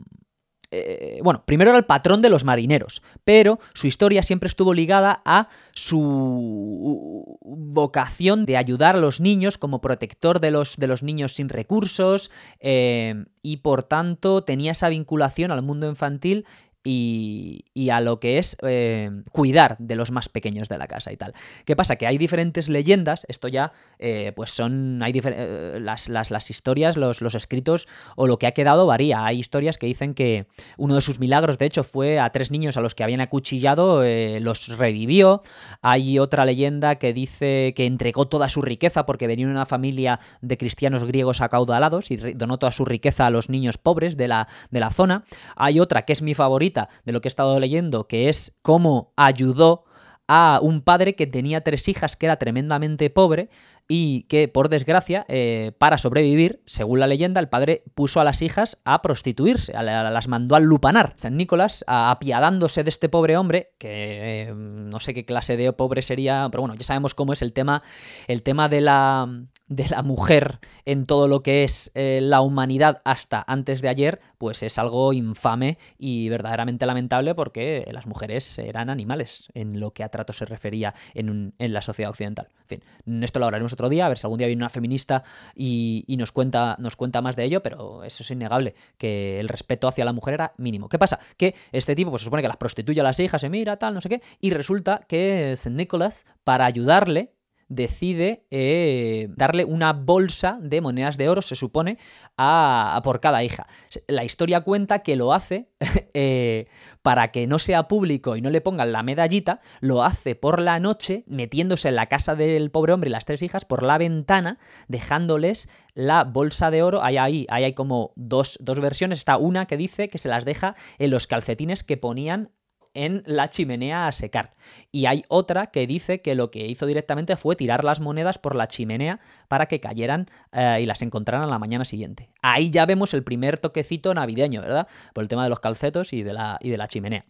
Speaker 1: eh, bueno, primero era el patrón de los marineros, pero su historia siempre estuvo ligada a su vocación de ayudar a los niños como protector de los, de los niños sin recursos eh, y por tanto tenía esa vinculación al mundo infantil y, a lo que es eh, cuidar de los más pequeños de la casa y tal. ¿Qué pasa? Que hay diferentes leyendas, esto ya eh, pues son, hay eh, las, las, historias, los, los, escritos o lo que ha quedado varía. Hay historias que dicen que uno de sus milagros, de hecho, fue a tres niños a los que habían acuchillado, los revivió. Hay otra leyenda que dice que entregó toda su riqueza porque venía una familia de cristianos griegos acaudalados y donó toda su riqueza a los niños pobres de la, de la zona. Hay otra que es mi favorita, de lo que he estado leyendo, que es cómo ayudó a un padre que tenía tres hijas, que era tremendamente pobre, y que, por desgracia, eh, para sobrevivir, según la leyenda, el padre puso a las hijas a prostituirse, a la, las mandó al lupanar. San Nicolás, apiadándose de este pobre hombre, que eh, no sé qué clase de pobre sería, pero bueno, ya sabemos cómo es el tema, el tema de la, de la mujer en todo lo que es eh, la humanidad hasta antes de ayer, pues es algo infame y verdaderamente lamentable porque las mujeres eran animales en lo que a trato se refería en, un, en la sociedad occidental. En fin, esto lo hablaremos otro día, a ver si algún día viene una feminista y, nos, cuenta, nos cuenta más de ello, pero eso es innegable, que el respeto hacia la mujer era mínimo. ¿Qué pasa? Que este tipo pues, se supone que las prostituye a las hijas, se mira, tal, no sé qué, y resulta que St. Nicholas, para ayudarle, decide eh, darle una bolsa de monedas de oro, se supone, a, a por cada hija. La historia cuenta que lo hace (laughs) eh, para que no sea público y no le pongan la medallita, lo hace por la noche, metiéndose en la casa del pobre hombre y las tres hijas por la ventana, dejándoles la bolsa de oro. Ahí, ahí, ahí hay como dos, dos versiones. Está una que dice que se las deja en los calcetines que ponían en la chimenea a secar. Y hay otra que dice que lo que hizo directamente fue tirar las monedas por la chimenea para que cayeran eh, y las encontraran la mañana siguiente. Ahí ya vemos el primer toquecito navideño, ¿verdad? Por el tema de los calcetos y de la, y de la chimenea.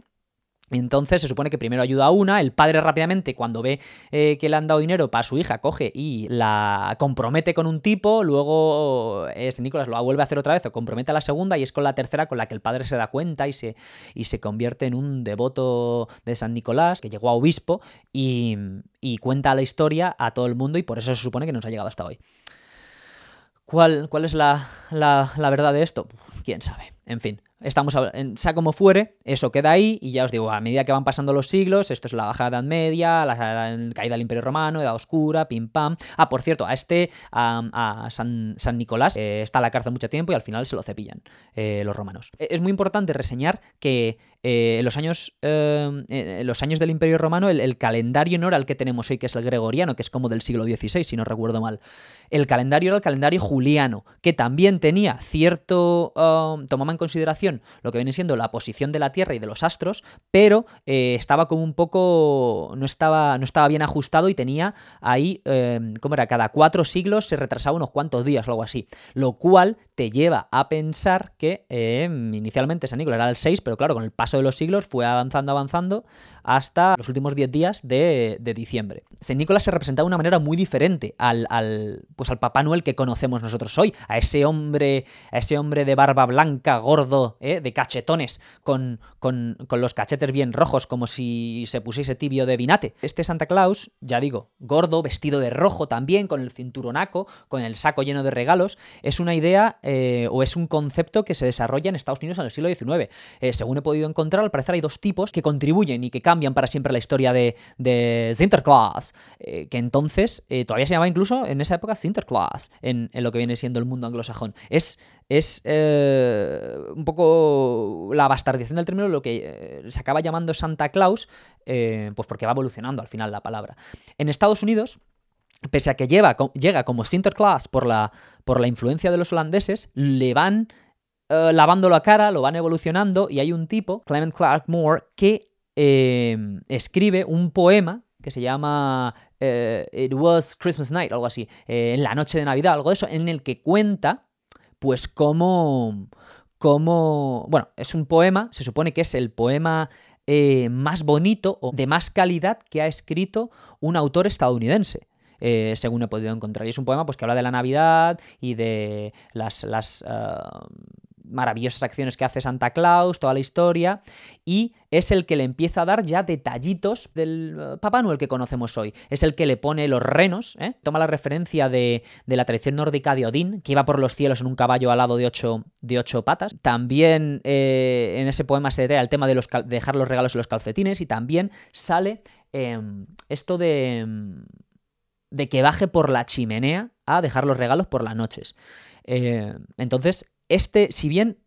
Speaker 1: Entonces se supone que primero ayuda a una, el padre rápidamente cuando ve eh, que le han dado dinero para su hija coge y la compromete con un tipo, luego es Nicolás lo vuelve a hacer otra vez o compromete a la segunda y es con la tercera con la que el padre se da cuenta y se, y se convierte en un devoto de San Nicolás que llegó a obispo y, y cuenta la historia a todo el mundo y por eso se supone que nos ha llegado hasta hoy. ¿Cuál, cuál es la, la, la verdad de esto? ¿Quién sabe? En fin, estamos en, sea como fuere, eso queda ahí y ya os digo, a medida que van pasando los siglos, esto es la Baja Edad Media, la, caída del Imperio Romano, Edad Oscura, pim pam. Ah, por cierto, a este, a, a San, San, Nicolás, eh, está en la cárcel mucho tiempo y al final se lo cepillan eh, los romanos. E, es muy importante reseñar que eh, en los años, los años del Imperio Romano el, calendario no era el que tenemos hoy, que es el gregoriano, que es como del siglo XVI, si no recuerdo mal. El calendario era el calendario juliano, que también tenía cierto... En consideración lo que viene siendo la posición de la Tierra y de los astros, pero eh, estaba como un poco. no estaba, no estaba bien ajustado y tenía ahí, eh, ¿cómo era? Cada cuatro siglos se retrasaba unos cuantos días o algo así. Lo cual te lleva a pensar que eh, inicialmente San Nicolás era el 6, pero claro, con el paso de los siglos fue avanzando, avanzando hasta los últimos 10 días de, de, diciembre. San Nicolás se representaba de una manera muy diferente al, al, pues al Papá Noel que conocemos nosotros hoy, a ese hombre, a ese hombre de barba blanca, gordo, ¿eh? de cachetones, con, con, con, los cachetes bien rojos, como si se pusiese tibio de vinate. Este Santa Claus, ya digo, gordo, vestido de rojo también, con el cinturonaco, con el saco lleno de regalos, es una idea eh, o es un concepto que se desarrolla en Estados Unidos en el siglo XIX. Eh, según he podido encontrar, al parecer hay dos tipos que contribuyen y que cambian para siempre la historia de, de Sinterklaas, eh, que entonces todavía se llamaba incluso en esa época Sinterklaas, en, lo que viene siendo el mundo anglosajón. Es es eh, un poco la bastardización del término, lo que eh, se acaba llamando Santa Claus, eh, pues porque va evolucionando al final la palabra. En Estados Unidos, pese a que lleva, llega como Sinterklaas por la, por la influencia de los holandeses, le van eh, lavando la cara, lo van evolucionando, y hay un tipo, Clement Clark Moore, que escribe un poema que se llama It Was Christmas Night, algo así, en la noche de Navidad, algo de eso, en el que cuenta pues cómo, cómo, bueno, es un poema, se supone que es el poema eh, más bonito o de más calidad que ha escrito un autor estadounidense. eh, según he podido encontrar. Y es un poema pues, que habla de la Navidad y de las, uh, maravillosas acciones que hace Santa Claus, toda la historia, y es el que le empieza a dar ya detallitos del uh, Papá Noel que conocemos hoy. Es el que le pone los renos, ¿eh? toma la referencia de, la tradición nórdica de Odín, que iba por los cielos en un caballo alado de ocho, de ocho patas. También eh, en ese poema se detalla el tema de, los de dejar los regalos en los calcetines y también sale eh, esto de, de que baje por la chimenea a dejar los regalos por las noches. Eh, entonces, este, si bien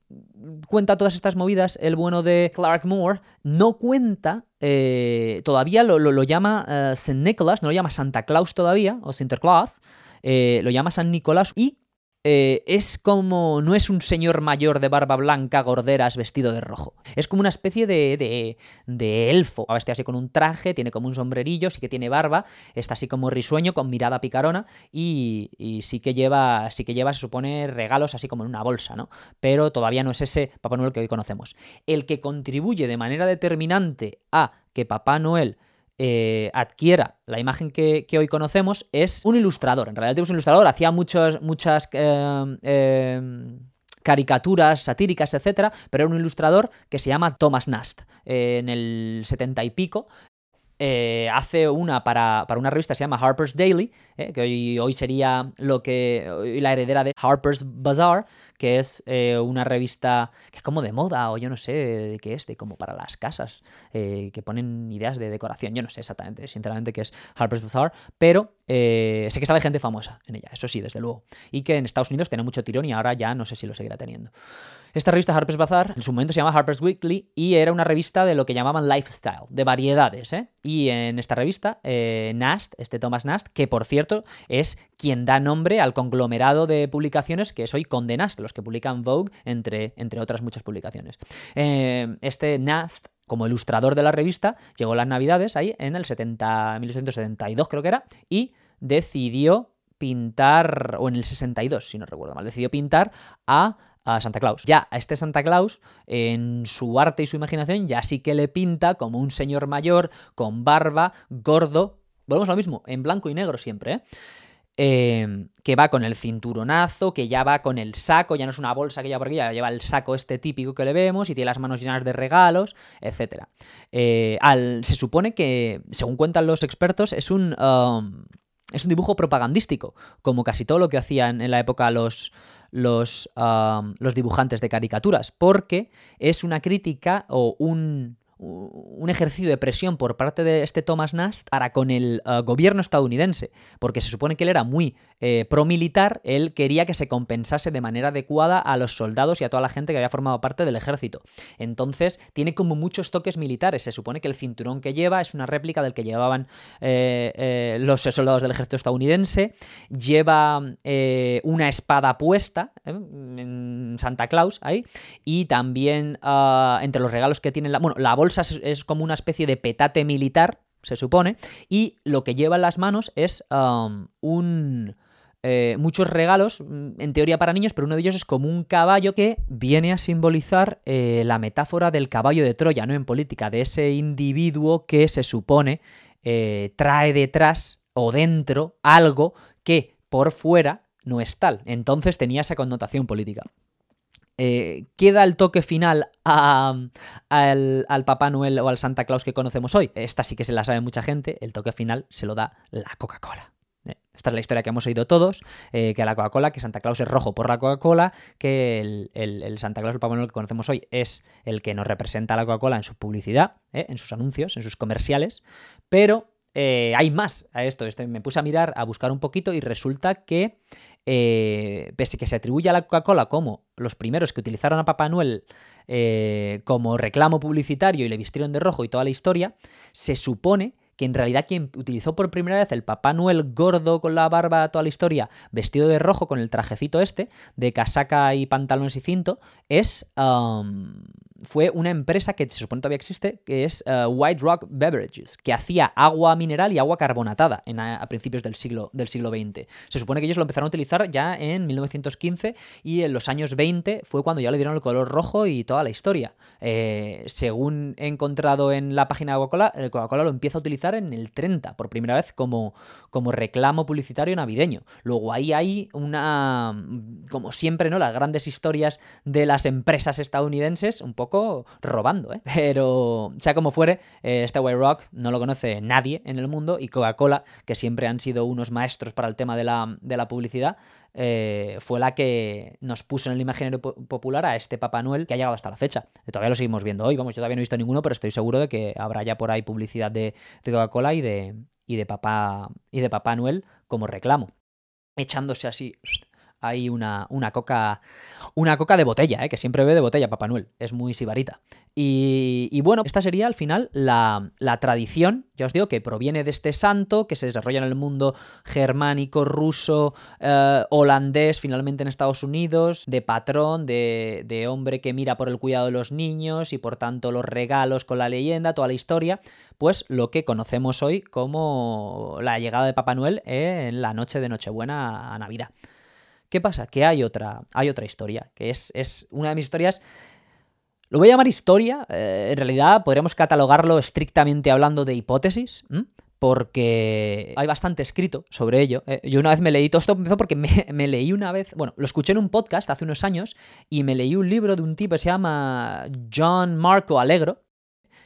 Speaker 1: cuenta todas estas movidas, el bueno de Clark Moore no cuenta, eh, todavía lo, lo, llama uh, St. Nicholas, no lo llama Santa Claus todavía, o Sinterklaas, eh, lo llama San Nicolás y eh, es como. No es un señor mayor de barba blanca, gorderas, vestido de rojo. Es como una especie de, de, de elfo. A vestir así con un traje, tiene como un sombrerillo, sí que tiene barba, está así como risueño, con mirada picarona, y, y, sí que lleva, sí que lleva, se supone, regalos así como en una bolsa, ¿no? Pero todavía no es ese Papá Noel que hoy conocemos. El que contribuye de manera determinante a que Papá Noel eh, adquiera la imagen que, hoy conocemos es un ilustrador. En realidad es un ilustrador, hacía muchos, muchas eh, eh, caricaturas satíricas, etcétera, pero era un ilustrador que se llama Thomas Nast. en el setenta y pico eh, hace una para, para, una revista que se llama Harper's Daily, eh, que hoy, hoy, sería lo que hoy la heredera de Harper's Bazaar, que es eh, una revista que es como de moda o yo no sé de qué es, de como para las casas, eh, que ponen ideas de decoración. Yo no sé exactamente, sinceramente, qué es Harper's Bazaar, pero sé que sale gente famosa en ella, eso sí, desde luego. Y que en Estados Unidos tiene mucho tirón y ahora ya no sé si lo seguirá teniendo. Esta revista Harper's Bazaar en su momento se llama Harper's Weekly y era una revista de lo que llamaban lifestyle, de variedades. ¿eh? Y en esta revista, eh, Nast, este Thomas Nast, que por cierto es quien da nombre al conglomerado de publicaciones que es hoy Conde Nast, los que publican Vogue, entre, entre otras muchas publicaciones. Eh, este Nast como ilustrador de la revista, llegó las navidades ahí en el 70, 1872 creo que era, y decidió pintar, o en el 62 si no recuerdo mal, decidió pintar a a Santa Claus. Ya a este Santa Claus, en su arte y su imaginación, ya sí que le pinta como un señor mayor, con barba, gordo. Volvemos a lo mismo, en blanco y negro siempre, ¿eh? Eh, que va con el cinturonazo, que ya va con el saco, ya no es una bolsa que lleva por aquí, ya lleva el saco este típico que le vemos y tiene las manos llenas de regalos, etc. Eh, al, se supone que, según cuentan los expertos, es un, um, es un dibujo propagandístico, como casi todo lo que hacían en la época los, los, um, los dibujantes de caricaturas, porque es una crítica o un, un ejercicio de presión por parte de este Thomas Nast para con el uh, gobierno estadounidense, porque se supone que él era muy eh, pro-militar, él quería que se compensase de manera adecuada a los soldados y a toda la gente que había formado parte del ejército. Entonces, tiene como muchos toques militares. Se supone que el cinturón que lleva es una réplica del que llevaban eh, eh, los soldados del ejército estadounidense. Lleva eh, una espada puesta en Santa Claus ahí. Y también uh, entre los regalos que tiene la. Bueno, la bolsa es, como una especie de petate militar, se supone, y lo que lleva en las manos es un... Eh, muchos regalos, en teoría para niños, pero uno de ellos es como un caballo que viene a simbolizar eh, la metáfora del caballo de Troya, ¿no? En política, de ese individuo que se supone eh, trae detrás o dentro algo que por fuera no es tal. Entonces tenía esa connotación política. Eh, queda el toque final al Papá Noel o al Santa Claus que conocemos hoy. Esta sí que se la sabe mucha gente. El toque final se lo da la Coca-Cola. Eh, esta es la historia que hemos oído todos, eh, que la Coca-Cola, que Santa Claus es rojo por la Coca-Cola, que el, Santa Claus, el Papá Noel que conocemos hoy, es el que nos representa a la Coca-Cola en su publicidad, eh, en sus anuncios, en sus comerciales, pero eh, hay más a esto. Este, me puse a mirar, a buscar un poquito y resulta que, eh, pese que se atribuye a la Coca-Cola como los primeros que utilizaron a Papá Noel eh, como reclamo publicitario y le vistieron de rojo y toda la historia, se supone que en realidad quien utilizó por primera vez el Papá Noel gordo con la barba, toda la historia, vestido de rojo con el trajecito este, de casaca y pantalones y cinto, es fue una empresa que se supone todavía existe, que es uh, White Rock Beverages, que hacía agua mineral y agua carbonatada en, a, principios del siglo, del siglo XX. Se supone que ellos lo empezaron a utilizar ya en 1915 y en los años 20 fue cuando ya le dieron el color rojo y toda la historia. Eh, según he encontrado en la página de Coca-Cola, Coca-Cola lo empieza a utilizar en el 30 por primera vez como, como reclamo publicitario navideño. Luego ahí hay una, como siempre, ¿no? Las grandes historias de las empresas estadounidenses, un poco robando, ¿eh? (laughs) Pero, sea como fuere, eh, este White Rock no lo conoce nadie en el mundo y Coca-Cola, que siempre han sido unos maestros para el tema de la, publicidad, eh, fue la que nos puso en el imaginario popular a este Papá Noel que ha llegado hasta la fecha. Todavía lo seguimos viendo hoy, vamos, yo todavía no he visto ninguno, pero estoy seguro de que habrá ya por ahí publicidad de, de Coca-Cola y de, y, de Papá, y de Papá Noel como reclamo. Echándose así hay una, una, coca una coca de botella, ¿eh? que siempre bebe de botella Papá Noel, es muy sibarita. Y, y bueno, esta sería al final la, la, tradición, ya os digo, que proviene de este santo, que se desarrolla en el mundo germánico, ruso, eh, holandés, finalmente en Estados Unidos, de patrón, de, de hombre que mira por el cuidado de los niños y por tanto los regalos con la leyenda, toda la historia, pues lo que conocemos hoy como la llegada de Papá Noel en la noche de Nochebuena a Navidad. ¿Qué pasa? Que hay otra, hay otra historia, que es, es una de mis historias... Lo voy a llamar historia, eh, en realidad podríamos catalogarlo estrictamente hablando de hipótesis, porque hay bastante escrito sobre ello. Eh, yo una vez me leí, todo esto empezó porque me, (laughs) me, leí una vez, bueno, lo escuché en un podcast hace unos años y me leí un libro de un tipo que se llama John Marco Alegro,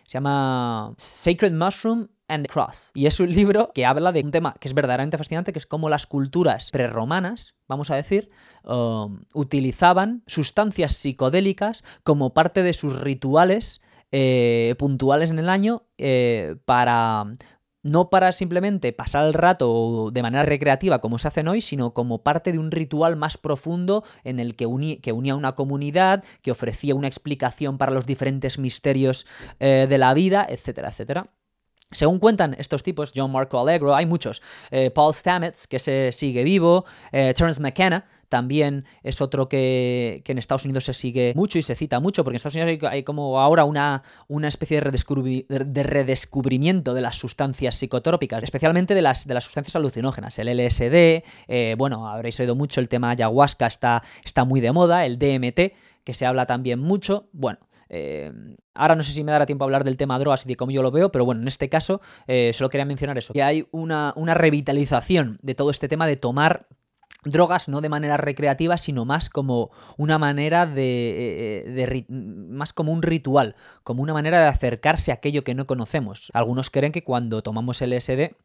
Speaker 1: se llama Sacred Mushroom and Cross. Y es un libro que habla de un tema que es verdaderamente fascinante, que es cómo las culturas prerromanas, vamos a decir, um, utilizaban sustancias psicodélicas como parte de sus rituales eh, puntuales en el año eh, para no para simplemente pasar el rato de manera recreativa como se hacen hoy, sino como parte de un ritual más profundo en el que, uní, que unía una comunidad, que ofrecía una explicación para los diferentes misterios eh, de la vida, etcétera, etcétera. Según cuentan estos tipos, John Marco Allegro, hay muchos, eh, Paul Stamets, que se sigue vivo, eh, Terence McKenna, también es otro que, que, en Estados Unidos se sigue mucho y se cita mucho, porque en Estados Unidos hay, como ahora una, una especie de, redescubrimiento de las sustancias psicotrópicas, especialmente de las, de las sustancias alucinógenas. El LSD, eh, bueno, habréis oído mucho, el tema ayahuasca está, está muy de moda, el DMT, que se habla también mucho, bueno. Eh, ahora no sé si me dará tiempo a hablar del tema drogas y de cómo yo lo veo, pero bueno, en este caso eh, solo quería mencionar eso, que hay una, una revitalización de todo este tema de tomar drogas no de manera recreativa, sino más como una manera de, de, más como un ritual, como una manera de acercarse a aquello que no conocemos. Algunos creen que cuando tomamos LSD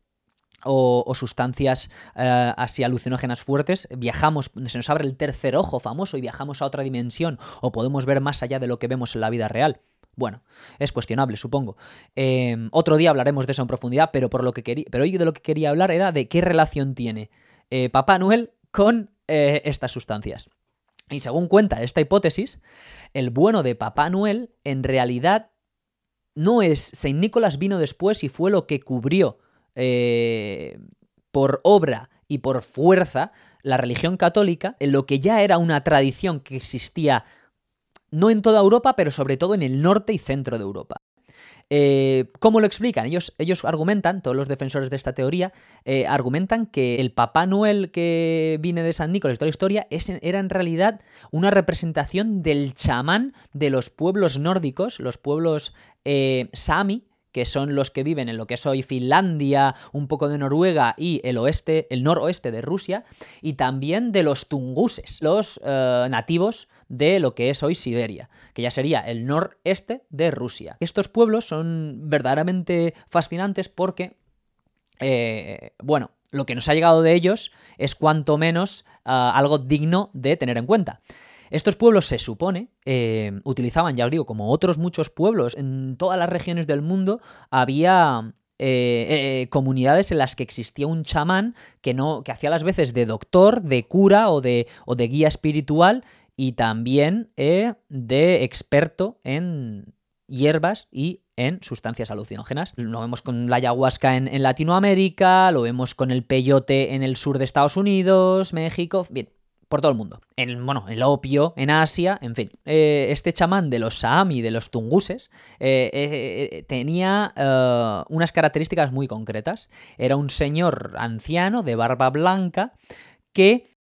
Speaker 1: o, sustancias uh, así alucinógenas fuertes, viajamos, se nos abre el tercer ojo famoso y viajamos a otra dimensión o podemos ver más allá de lo que vemos en la vida real. Bueno, es cuestionable, supongo. Eh, otro día hablaremos de eso en profundidad, pero por lo que quería, pero hoy de lo que quería hablar era de qué relación tiene eh, Papá Noel con eh, estas sustancias. Y según cuenta esta hipótesis, el bueno de Papá Noel en realidad no es Saint Nicolás vino después y fue lo que cubrió eh, por obra y por fuerza la religión católica en lo que ya era una tradición que existía no en toda Europa, pero sobre todo en el norte y centro de Europa. Eh, ¿Cómo lo explican? Ellos, ellos argumentan, todos los defensores de esta teoría, eh, argumentan que el Papá Noel que viene de San Nicolás, toda la historia, era en realidad una representación del chamán de los pueblos nórdicos, los pueblos eh, sami, que son los que viven en lo que es hoy Finlandia, un poco de Noruega y el oeste, el noroeste de Rusia, y también de los tunguses, los eh, nativos de lo que es hoy Siberia, que ya sería el noreste de Rusia. Estos pueblos son verdaderamente fascinantes porque, eh, bueno, lo que nos ha llegado de ellos es cuanto menos uh, algo digno de tener en cuenta. Estos pueblos se supone eh, utilizaban, ya os digo, como otros muchos pueblos en todas las regiones del mundo, había eh, eh, comunidades en las que existía un chamán que no que hacía las veces de doctor, de cura o de, o de guía espiritual y también eh, de experto en hierbas y en sustancias alucinógenas. Lo vemos con la ayahuasca en, en Latinoamérica, lo vemos con el peyote en el sur de Estados Unidos, México, bien, por todo el mundo. En, bueno, el opio, en Asia, en fin. Eh, este chamán de los Saami, de los tunguses, eh, eh, tenía unas características muy concretas. Era un señor anciano de barba blanca que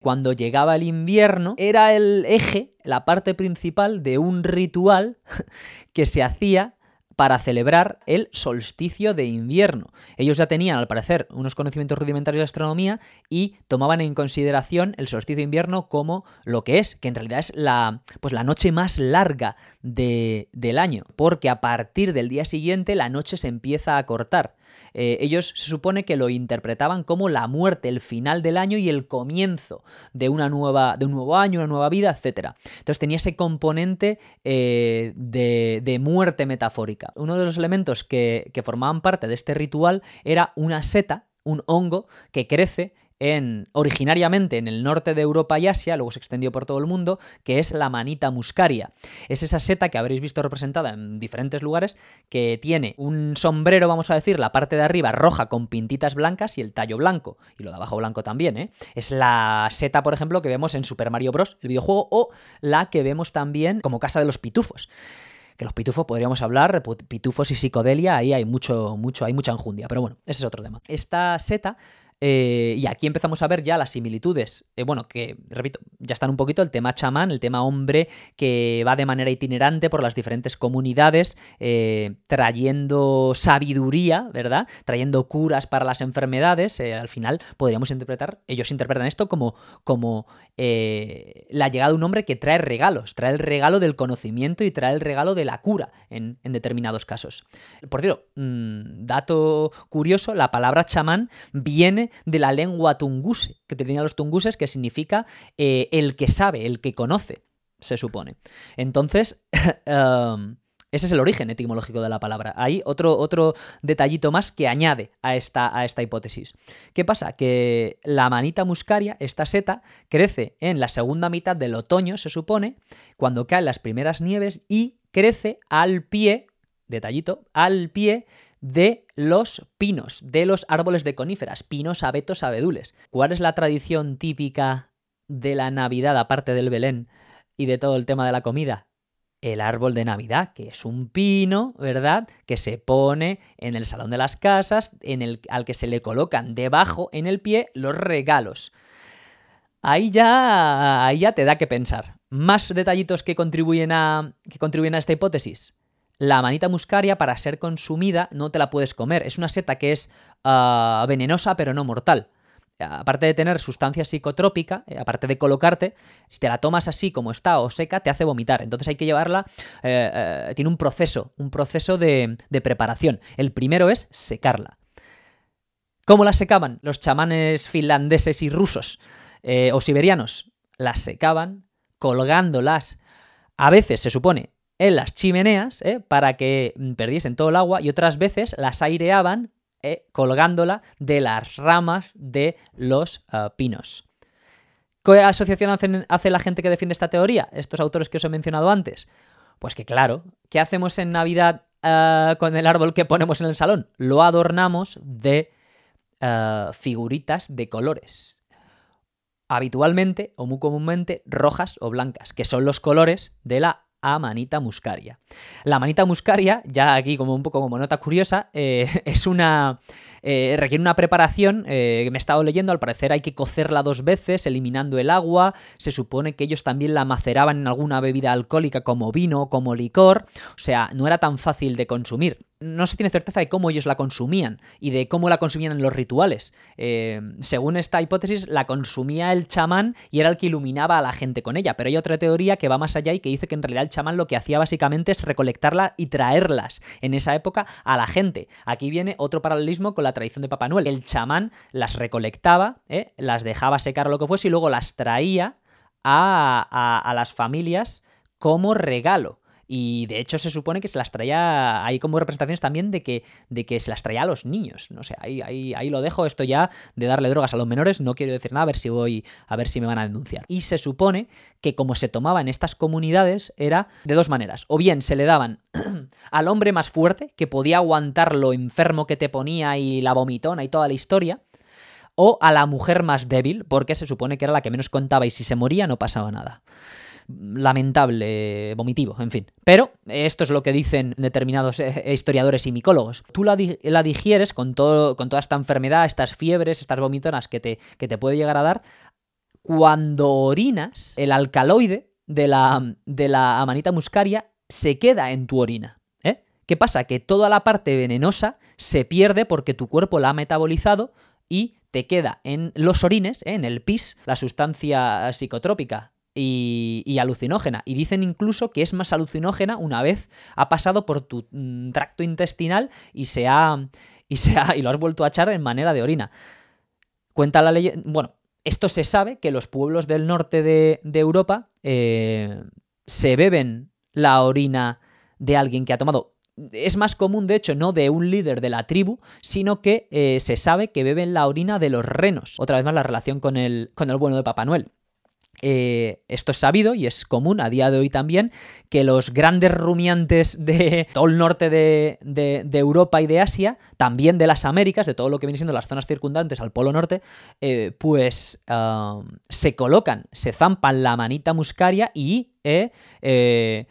Speaker 1: cuando llegaba el invierno era el eje, la parte principal de un ritual (laughs) que se hacía para celebrar el solsticio de invierno. Ellos ya tenían, al parecer, unos conocimientos rudimentarios de astronomía y tomaban en consideración el solsticio de invierno como lo que es, que en realidad es la, pues la noche más larga de, del año, porque a partir del día siguiente la noche se empieza a cortar. Eh, ellos se supone que lo interpretaban como la muerte, el final del año y el comienzo de, una nueva, de un nuevo año, una nueva vida, etc. Entonces tenía ese componente eh, de, muerte metafórica. Uno de los elementos que formaban parte de este ritual era una seta, un hongo que crece en, originariamente en el norte de Europa y Asia, luego se extendió por todo el mundo, que es la manita muscaria. Es esa seta que habréis visto representada en diferentes lugares, que tiene un sombrero, vamos a decir, la parte de arriba roja con pintitas blancas y el tallo blanco, y lo de abajo blanco también, ¿eh? Es la seta, por ejemplo, que vemos en Super Mario Bros., el videojuego, o la que vemos también como Casa de los Pitufos que los pitufos podríamos hablar, pitufos y psicodelia, ahí hay mucho, mucho, hay mucha enjundia, pero bueno, ese es otro tema. Esta seta eh, y aquí empezamos a ver ya las similitudes, eh, bueno, que, repito, ya están un poquito el tema chamán, el tema hombre que va de manera itinerante por las diferentes comunidades, eh, trayendo sabiduría, ¿verdad? Trayendo curas para las enfermedades. al final podríamos interpretar, ellos interpretan esto como, como la llegada de un hombre que trae regalos, trae el regalo del conocimiento y trae el regalo de la cura en, determinados casos. Por cierto, mm, dato curioso, la palabra chamán viene de la lengua tunguse, que tenían los tunguses, que significa eh, el que sabe, el que conoce, se supone. Entonces, um, (laughs) ese es el origen etimológico de la palabra. Hay otro, otro detallito más que añade a esta, a esta hipótesis. ¿Qué pasa? Que la manita muscaria, esta seta, crece en la segunda mitad del otoño, se supone, cuando caen las primeras nieves y crece al pie, detallito, al pie de los pinos, de los árboles de coníferas, pinos, abetos, abedules. ¿Cuál es la tradición típica de la Navidad, aparte del Belén y de todo el tema de la comida? El árbol de Navidad, que es un pino, ¿verdad? Que se pone en el salón de las casas, en el, al que se le colocan debajo, en el pie, los regalos. Ahí ya, ahí ya te da que pensar. Más detallitos que contribuyen a, que contribuyen a esta hipótesis la manita muscaria para ser consumida no te la puedes comer. Es una seta que es ah, venenosa pero no mortal. Aparte de tener sustancia psicotrópica, eh, aparte de colocarte, si te la tomas así como está o seca, te hace vomitar. Entonces hay que llevarla, eh, eh, tiene un proceso, un proceso de, de preparación. El primero es secarla. ¿Cómo la secaban los chamanes finlandeses y rusos o siberianos? Las secaban colgándolas. A veces se supone en las chimeneas ¿eh? para que perdiesen todo el agua y otras veces las aireaban ¿eh? colgándola de las ramas de los eh, pinos. ¿Qué asociación hace la gente que defiende esta teoría? Estos autores que os he mencionado antes. Pues que claro, ¿qué hacemos en Navidad con el árbol que ponemos en el salón? Lo adornamos de figuritas de colores habitualmente o muy comúnmente rojas o blancas, que son los colores de la a manita muscaria. La manita muscaria, ya aquí como un poco como nota curiosa, eh, (laughs) es una... Eh, requiere una preparación eh, me he estado leyendo, al parecer hay que cocerla dos veces, eliminando el agua, se supone que ellos también la maceraban en alguna bebida alcohólica como vino, como licor, o sea, no era tan fácil de consumir no se tiene certeza de cómo ellos la consumían y de cómo la consumían en los rituales. Eh, según esta hipótesis, la consumía el chamán y era el que iluminaba a la gente con ella. Pero hay otra teoría que va más allá y que dice que en realidad el chamán lo que hacía básicamente es recolectarla y traerlas en esa época a la gente. Aquí viene otro paralelismo con la tradición de Papá Noel. El chamán las recolectaba, ¿eh? las dejaba secar o lo que fuese y luego las traía a las familias como regalo. Y de hecho se supone que se las traía, hay como representaciones también de que, de que se las traía a los niños. No sé, ahí, ahí, ahí lo dejo, esto ya de darle drogas a los menores, no quiero decir nada, a ver si voy, a ver si me van a denunciar. Y se supone que como se tomaba en estas comunidades era de dos maneras. O bien se le daban (clears throat) al hombre más fuerte, que podía aguantar lo enfermo que te ponía y la vomitona y toda la historia, o a la mujer más débil, porque se supone que era la que menos contaba y si se moría no pasaba nada lamentable, vomitivo, en fin. Pero esto es lo que dicen determinados eh, historiadores y micólogos. Tú la, digieres con, todo, con toda esta enfermedad, estas fiebres, estas vomitonas que te, que te puede llegar a dar, cuando orinas, el alcaloide de la, de la amanita muscaria se queda en tu orina. ¿eh? ¿Qué pasa? Que toda la parte venenosa se pierde porque tu cuerpo la ha metabolizado y te queda en los orines, ¿eh? en el pis, la sustancia psicotrópica y, alucinógena. Y dicen incluso que es más alucinógena una vez ha pasado por tu mm, tracto intestinal y se ha. Y, lo has vuelto a echar en manera de orina. Cuenta la ley. Bueno, esto se sabe que los pueblos del norte de, Europa eh, se beben la orina de alguien que ha tomado. Es más común, de hecho, no de un líder de la tribu, sino que eh, se sabe que beben la orina de los renos. Otra vez más la relación con el, con el bueno de Papá Noel. Eh, esto es sabido y es común a día de hoy también que los grandes rumiantes de (laughs) todo el norte de, Europa y de Asia, también de las Américas, de todo lo que viene siendo las zonas circundantes al Polo Norte, eh, pues se colocan, se zampan la manita muscaria y eh,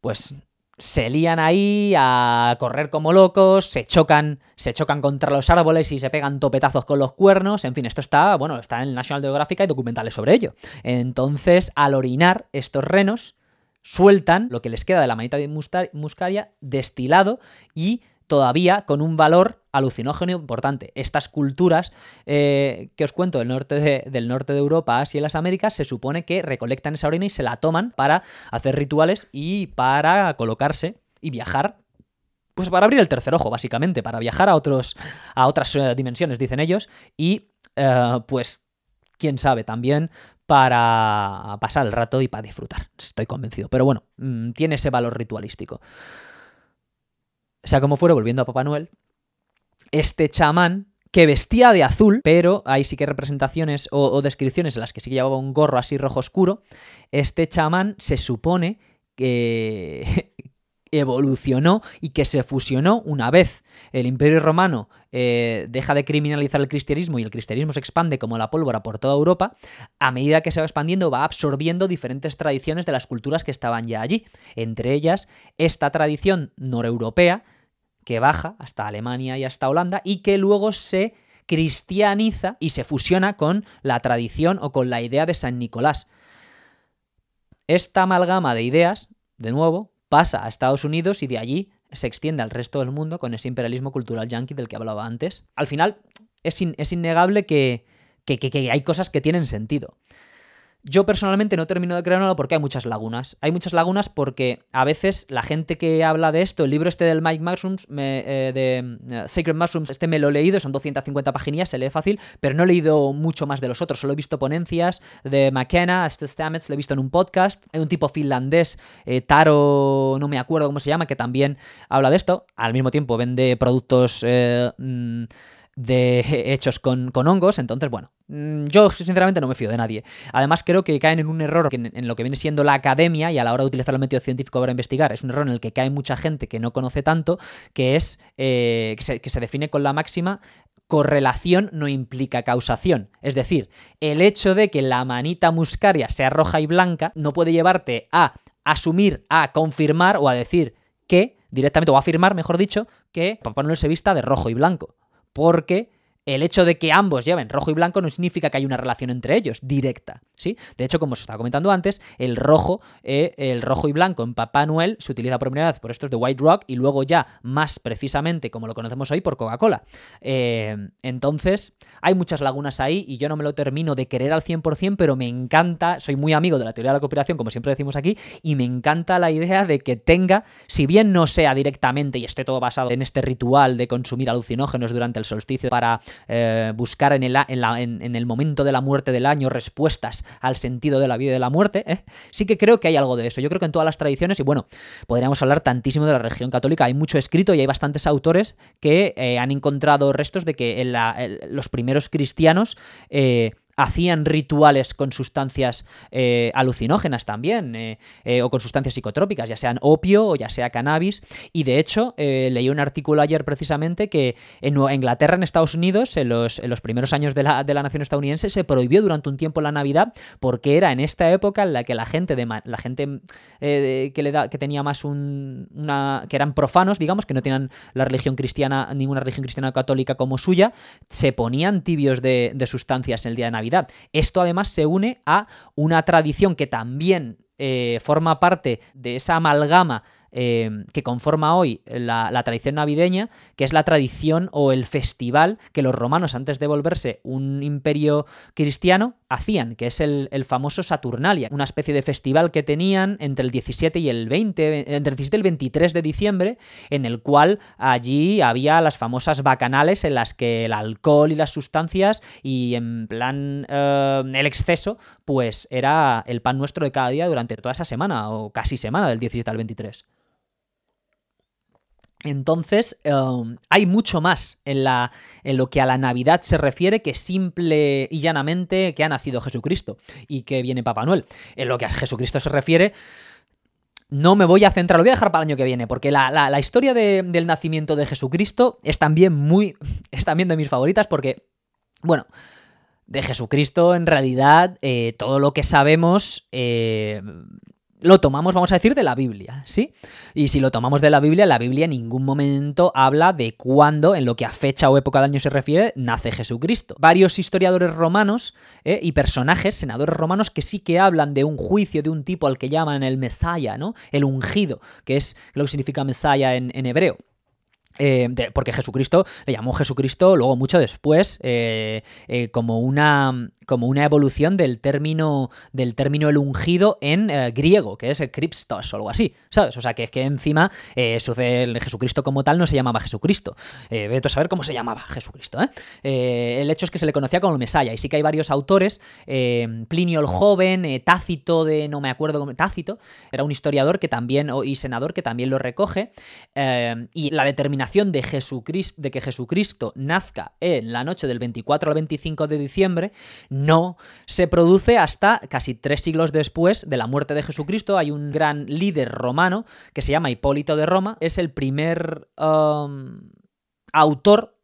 Speaker 1: pues se lían ahí a correr como locos, se chocan, se chocan contra los árboles y se pegan topetazos con los cuernos. En fin, esto está, bueno, está en National Geographic y documentales sobre ello. Entonces, al orinar estos renos, sueltan lo que les queda de la manita de muscaria destilado y todavía con un valor alucinógeno importante. Estas culturas eh, que os cuento del norte, de Europa, Asia y las Américas, se supone que recolectan esa orina y se la toman para hacer rituales y para colocarse y viajar. Pues para abrir el tercer ojo, básicamente, para viajar a, otros, a otras eh, dimensiones, dicen ellos, y eh, pues, quién sabe, también para pasar el rato y para disfrutar, estoy convencido. Pero bueno, mm, tiene ese valor ritualístico. Sea como fuera, volviendo a Papá Noel, este chamán que vestía de azul, pero hay sí que representaciones o, descripciones en las que sí que llevaba un gorro así rojo oscuro, este chamán se supone que (laughs) evolucionó y que se fusionó una vez. El imperio romano eh, deja de criminalizar el cristianismo y el cristianismo se expande como la pólvora por toda Europa, a medida que se va expandiendo va absorbiendo diferentes tradiciones de las culturas que estaban ya allí, entre ellas esta tradición noreuropea, que baja hasta Alemania y hasta Holanda y que luego se cristianiza y se fusiona con la tradición o con la idea de San Nicolás. Esta amalgama de ideas, de nuevo, pasa a Estados Unidos y de allí se extiende al resto del mundo con ese imperialismo cultural yanqui del que hablaba antes. Al final, es, innegable que, que hay cosas que tienen sentido. Yo personalmente no termino de creerlo porque hay muchas lagunas. Hay muchas lagunas porque a veces la gente que habla de esto, el libro este del Mike Mushrooms, eh, de eh, Sacred Mushrooms, este me lo he leído, son 250 páginas, se lee fácil, pero no he leído mucho más de los otros. Solo he visto ponencias de McKenna, este Stamets, lo he visto en un podcast. Hay un tipo finlandés, eh, Taro, no me acuerdo cómo se llama, que también habla de esto. Al mismo tiempo vende productos... Mm, de (laughs) hechos con, hongos, entonces bueno, mm, yo sinceramente no me fío de nadie. Además creo que caen en un error en, lo que viene siendo la academia y a la hora de utilizar el método científico para investigar, es un error en el que cae mucha gente que no conoce tanto, que es eh, que, se, que se define con la máxima correlación no implica causación. Es decir, el hecho de que la manita muscaria sea roja y blanca no puede llevarte a asumir, a confirmar o a decir que, directamente, o a afirmar, mejor dicho, que Papá Noel se vista de rojo y blanco porque el hecho de que ambos lleven rojo y blanco no significa que haya una relación entre ellos, directa, ¿sí? De hecho, como os estaba comentando antes, el rojo, eh, el rojo y blanco en Papá Noel se utiliza por primera vez por estos de White Rock y luego ya más precisamente, como lo conocemos hoy, por Coca-Cola. Eh, entonces, hay muchas lagunas ahí y yo no me lo termino de querer al 100%, pero me encanta, soy muy amigo de la teoría de la cooperación, como siempre decimos aquí, y me encanta la idea de que tenga, si bien no sea directamente y esté todo basado en este ritual de consumir alucinógenos durante el solsticio para eh, buscar en el, en, el, momento de la muerte del año respuestas al sentido de la vida y de la muerte, ¿eh? sí que creo que hay algo de eso. Yo creo que en todas las tradiciones, y bueno, podríamos hablar tantísimo de la religión católica, hay mucho escrito y hay bastantes autores que eh, han encontrado restos de que los primeros cristianos hacían rituales con sustancias eh, alucinógenas también, eh, eh, o con sustancias psicotrópicas, ya sean opio o ya sea cannabis. Y de hecho, leí un artículo ayer precisamente que en Inglaterra, en Estados Unidos, en los, primeros años de la, de la, nación estadounidense, se prohibió durante un tiempo la Navidad porque era en esta época en la que la gente, de, la gente que, le da, que tenía más un, una... que eran profanos, digamos, que no tenían la religión cristiana, ninguna religión cristiana católica como suya, se ponían tibios de, de sustancias el día de Navidad esto además se une a una tradición que también eh, forma parte de esa amalgama eh, que conforma hoy la, tradición navideña, que es la tradición o el festival que los romanos, antes de volverse un imperio cristiano, hacían, que es el, famoso Saturnalia, una especie de festival que tenían entre el 17 y el 20, entre el 17 y el 23 de diciembre, en el cual allí había las famosas bacanales en las que el alcohol y las sustancias y en plan eh, el exceso, pues era el pan nuestro de cada día durante toda esa semana, o casi semana, del 17 al 23. Entonces, em, hay mucho más en, lo que a la Navidad se refiere que simple y llanamente que ha nacido Jesucristo y que viene Papá Noel. En lo que a Jesucristo se refiere, no me voy a centrar, lo voy a dejar para el año que viene, porque la, historia del nacimiento de Jesucristo es también muy. (laughs) es también de mis favoritas, porque, bueno. De Jesucristo, en realidad, eh, todo lo que sabemos eh, lo tomamos, vamos a decir, de la Biblia, ¿sí? Y si lo tomamos de la Biblia, la Biblia en ningún momento habla de cuándo, en lo que a fecha o época de año se refiere, nace Jesucristo. Varios historiadores romanos ¿eh? y personajes, senadores romanos, que sí que hablan de un juicio de un tipo al que llaman el Mesaya, ¿no? El ungido, que es lo que significa Mesaya en, en hebreo. Eh, porque Jesucristo le llamó Jesucristo luego mucho después eh, eh, como, una, como una evolución del término del término el ungido en griego que es el Christos o algo así sabes o sea que es que encima sucede Jesucristo como tal no se llamaba Jesucristo. Vete a saber cómo se llamaba Jesucristo el hecho es que se le conocía como el Mesaya y sí que hay varios autores Plinio el joven Tácito de no me acuerdo Tácito era un historiador que también y senador que también lo recoge y la determinación de, Jesucristo, de que Jesucristo nazca en la noche del 24 al 25 de diciembre no se produce hasta casi tres siglos después de la muerte de Jesucristo. Hay un gran líder romano que se llama Hipólito de Roma. Es el primer um, autor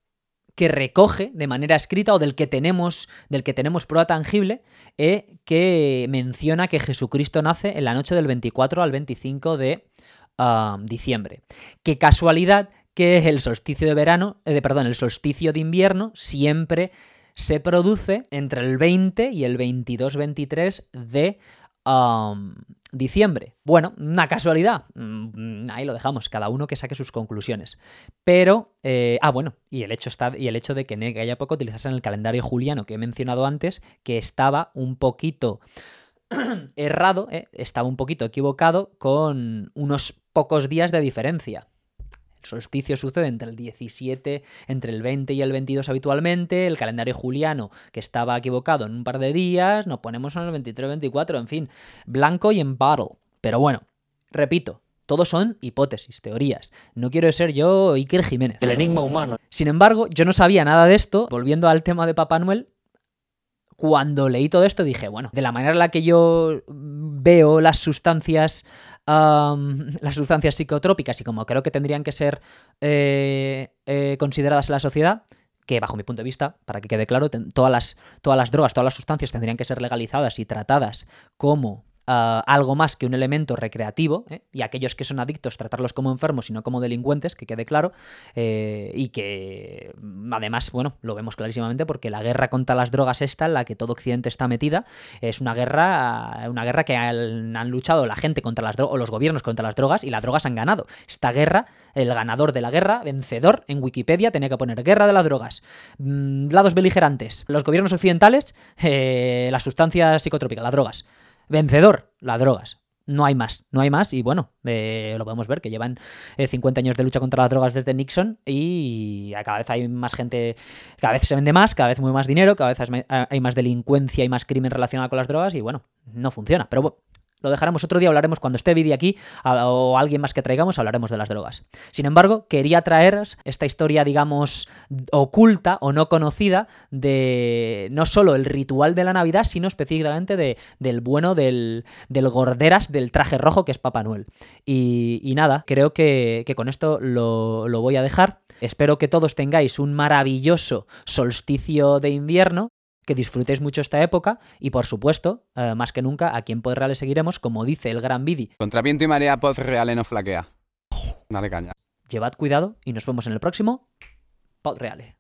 Speaker 1: que recoge de manera escrita o del que tenemos, del que tenemos prueba tangible, eh, que menciona que Jesucristo nace en la noche del 24 al 25 de um, diciembre. Qué casualidad que el solsticio de verano, eh, perdón, el solsticio de invierno siempre se produce entre el 20 y el 22-23 de diciembre. Bueno, una casualidad. Mm, ahí lo dejamos, cada uno que saque sus conclusiones. Pero, eh, ah, bueno, y el hecho está, y el hecho de que en aquella época utilizase en el calendario juliano que he mencionado antes, que estaba un poquito (clears throat) errado, eh, estaba un poquito equivocado con unos pocos días de diferencia solsticio sucede entre el 17, entre el 20 y el 22 habitualmente, el calendario juliano que estaba equivocado en un par de días, nos ponemos en el 23-24, en fin, blanco y en battle. Pero bueno, repito, todos son hipótesis, teorías. No quiero ser yo Iker Jiménez.
Speaker 4: El enigma humano.
Speaker 1: Sin embargo, yo no sabía nada de esto. Volviendo al tema de Papá Noel, cuando leí todo esto dije, bueno, de la manera en la que yo veo las sustancias (laughs) las sustancias psicotrópicas y como creo que tendrían que ser eh, eh, consideradas en la sociedad, que bajo mi punto de vista, para que quede claro, todas las, todas las drogas, todas las sustancias tendrían que ser legalizadas y tratadas como algo más que un elemento recreativo, ¿eh? y aquellos que son adictos tratarlos como enfermos y no como delincuentes, que quede claro, eh, y que además, bueno, lo vemos clarísimamente porque la guerra contra las drogas esta, en la que todo Occidente está metida, es una guerra, una guerra que han, luchado la gente contra las drogas, o los gobiernos contra las drogas, y las drogas han ganado. Esta guerra, el ganador de la guerra, vencedor, en Wikipedia tenía que poner guerra de las drogas, mm, lados beligerantes, los gobiernos occidentales, eh, las sustancias psicotrópicas, las drogas. Vencedor, las drogas. No hay más, no hay más y bueno, eh, lo podemos ver que llevan 50 eh, años de lucha contra las drogas desde Nixon y cada vez hay más gente, cada vez se vende más, cada vez muy más dinero, cada vez hay más delincuencia y más crimen relacionado con las drogas y bueno, no funciona. Pero lo dejaremos otro día, hablaremos cuando esté Vidi aquí o alguien más que traigamos, hablaremos de las drogas. Sin embargo, quería traeros esta historia, digamos, oculta o no conocida de no solo el ritual de la Navidad, sino específicamente de, del bueno del, del gorderas del traje rojo que es Papá Noel. Y, y nada, creo que, que con esto lo, lo voy a dejar. Espero que todos tengáis un maravilloso solsticio de invierno que disfrutéis mucho esta época y por supuesto, eh, más que nunca, aquí en Pod Reales seguiremos, como dice el gran Vidi,
Speaker 9: Contra viento y marea, Pod Real no flaquea. Dale caña.
Speaker 1: llevad cuidado y nos vemos en el próximo Pod Reale.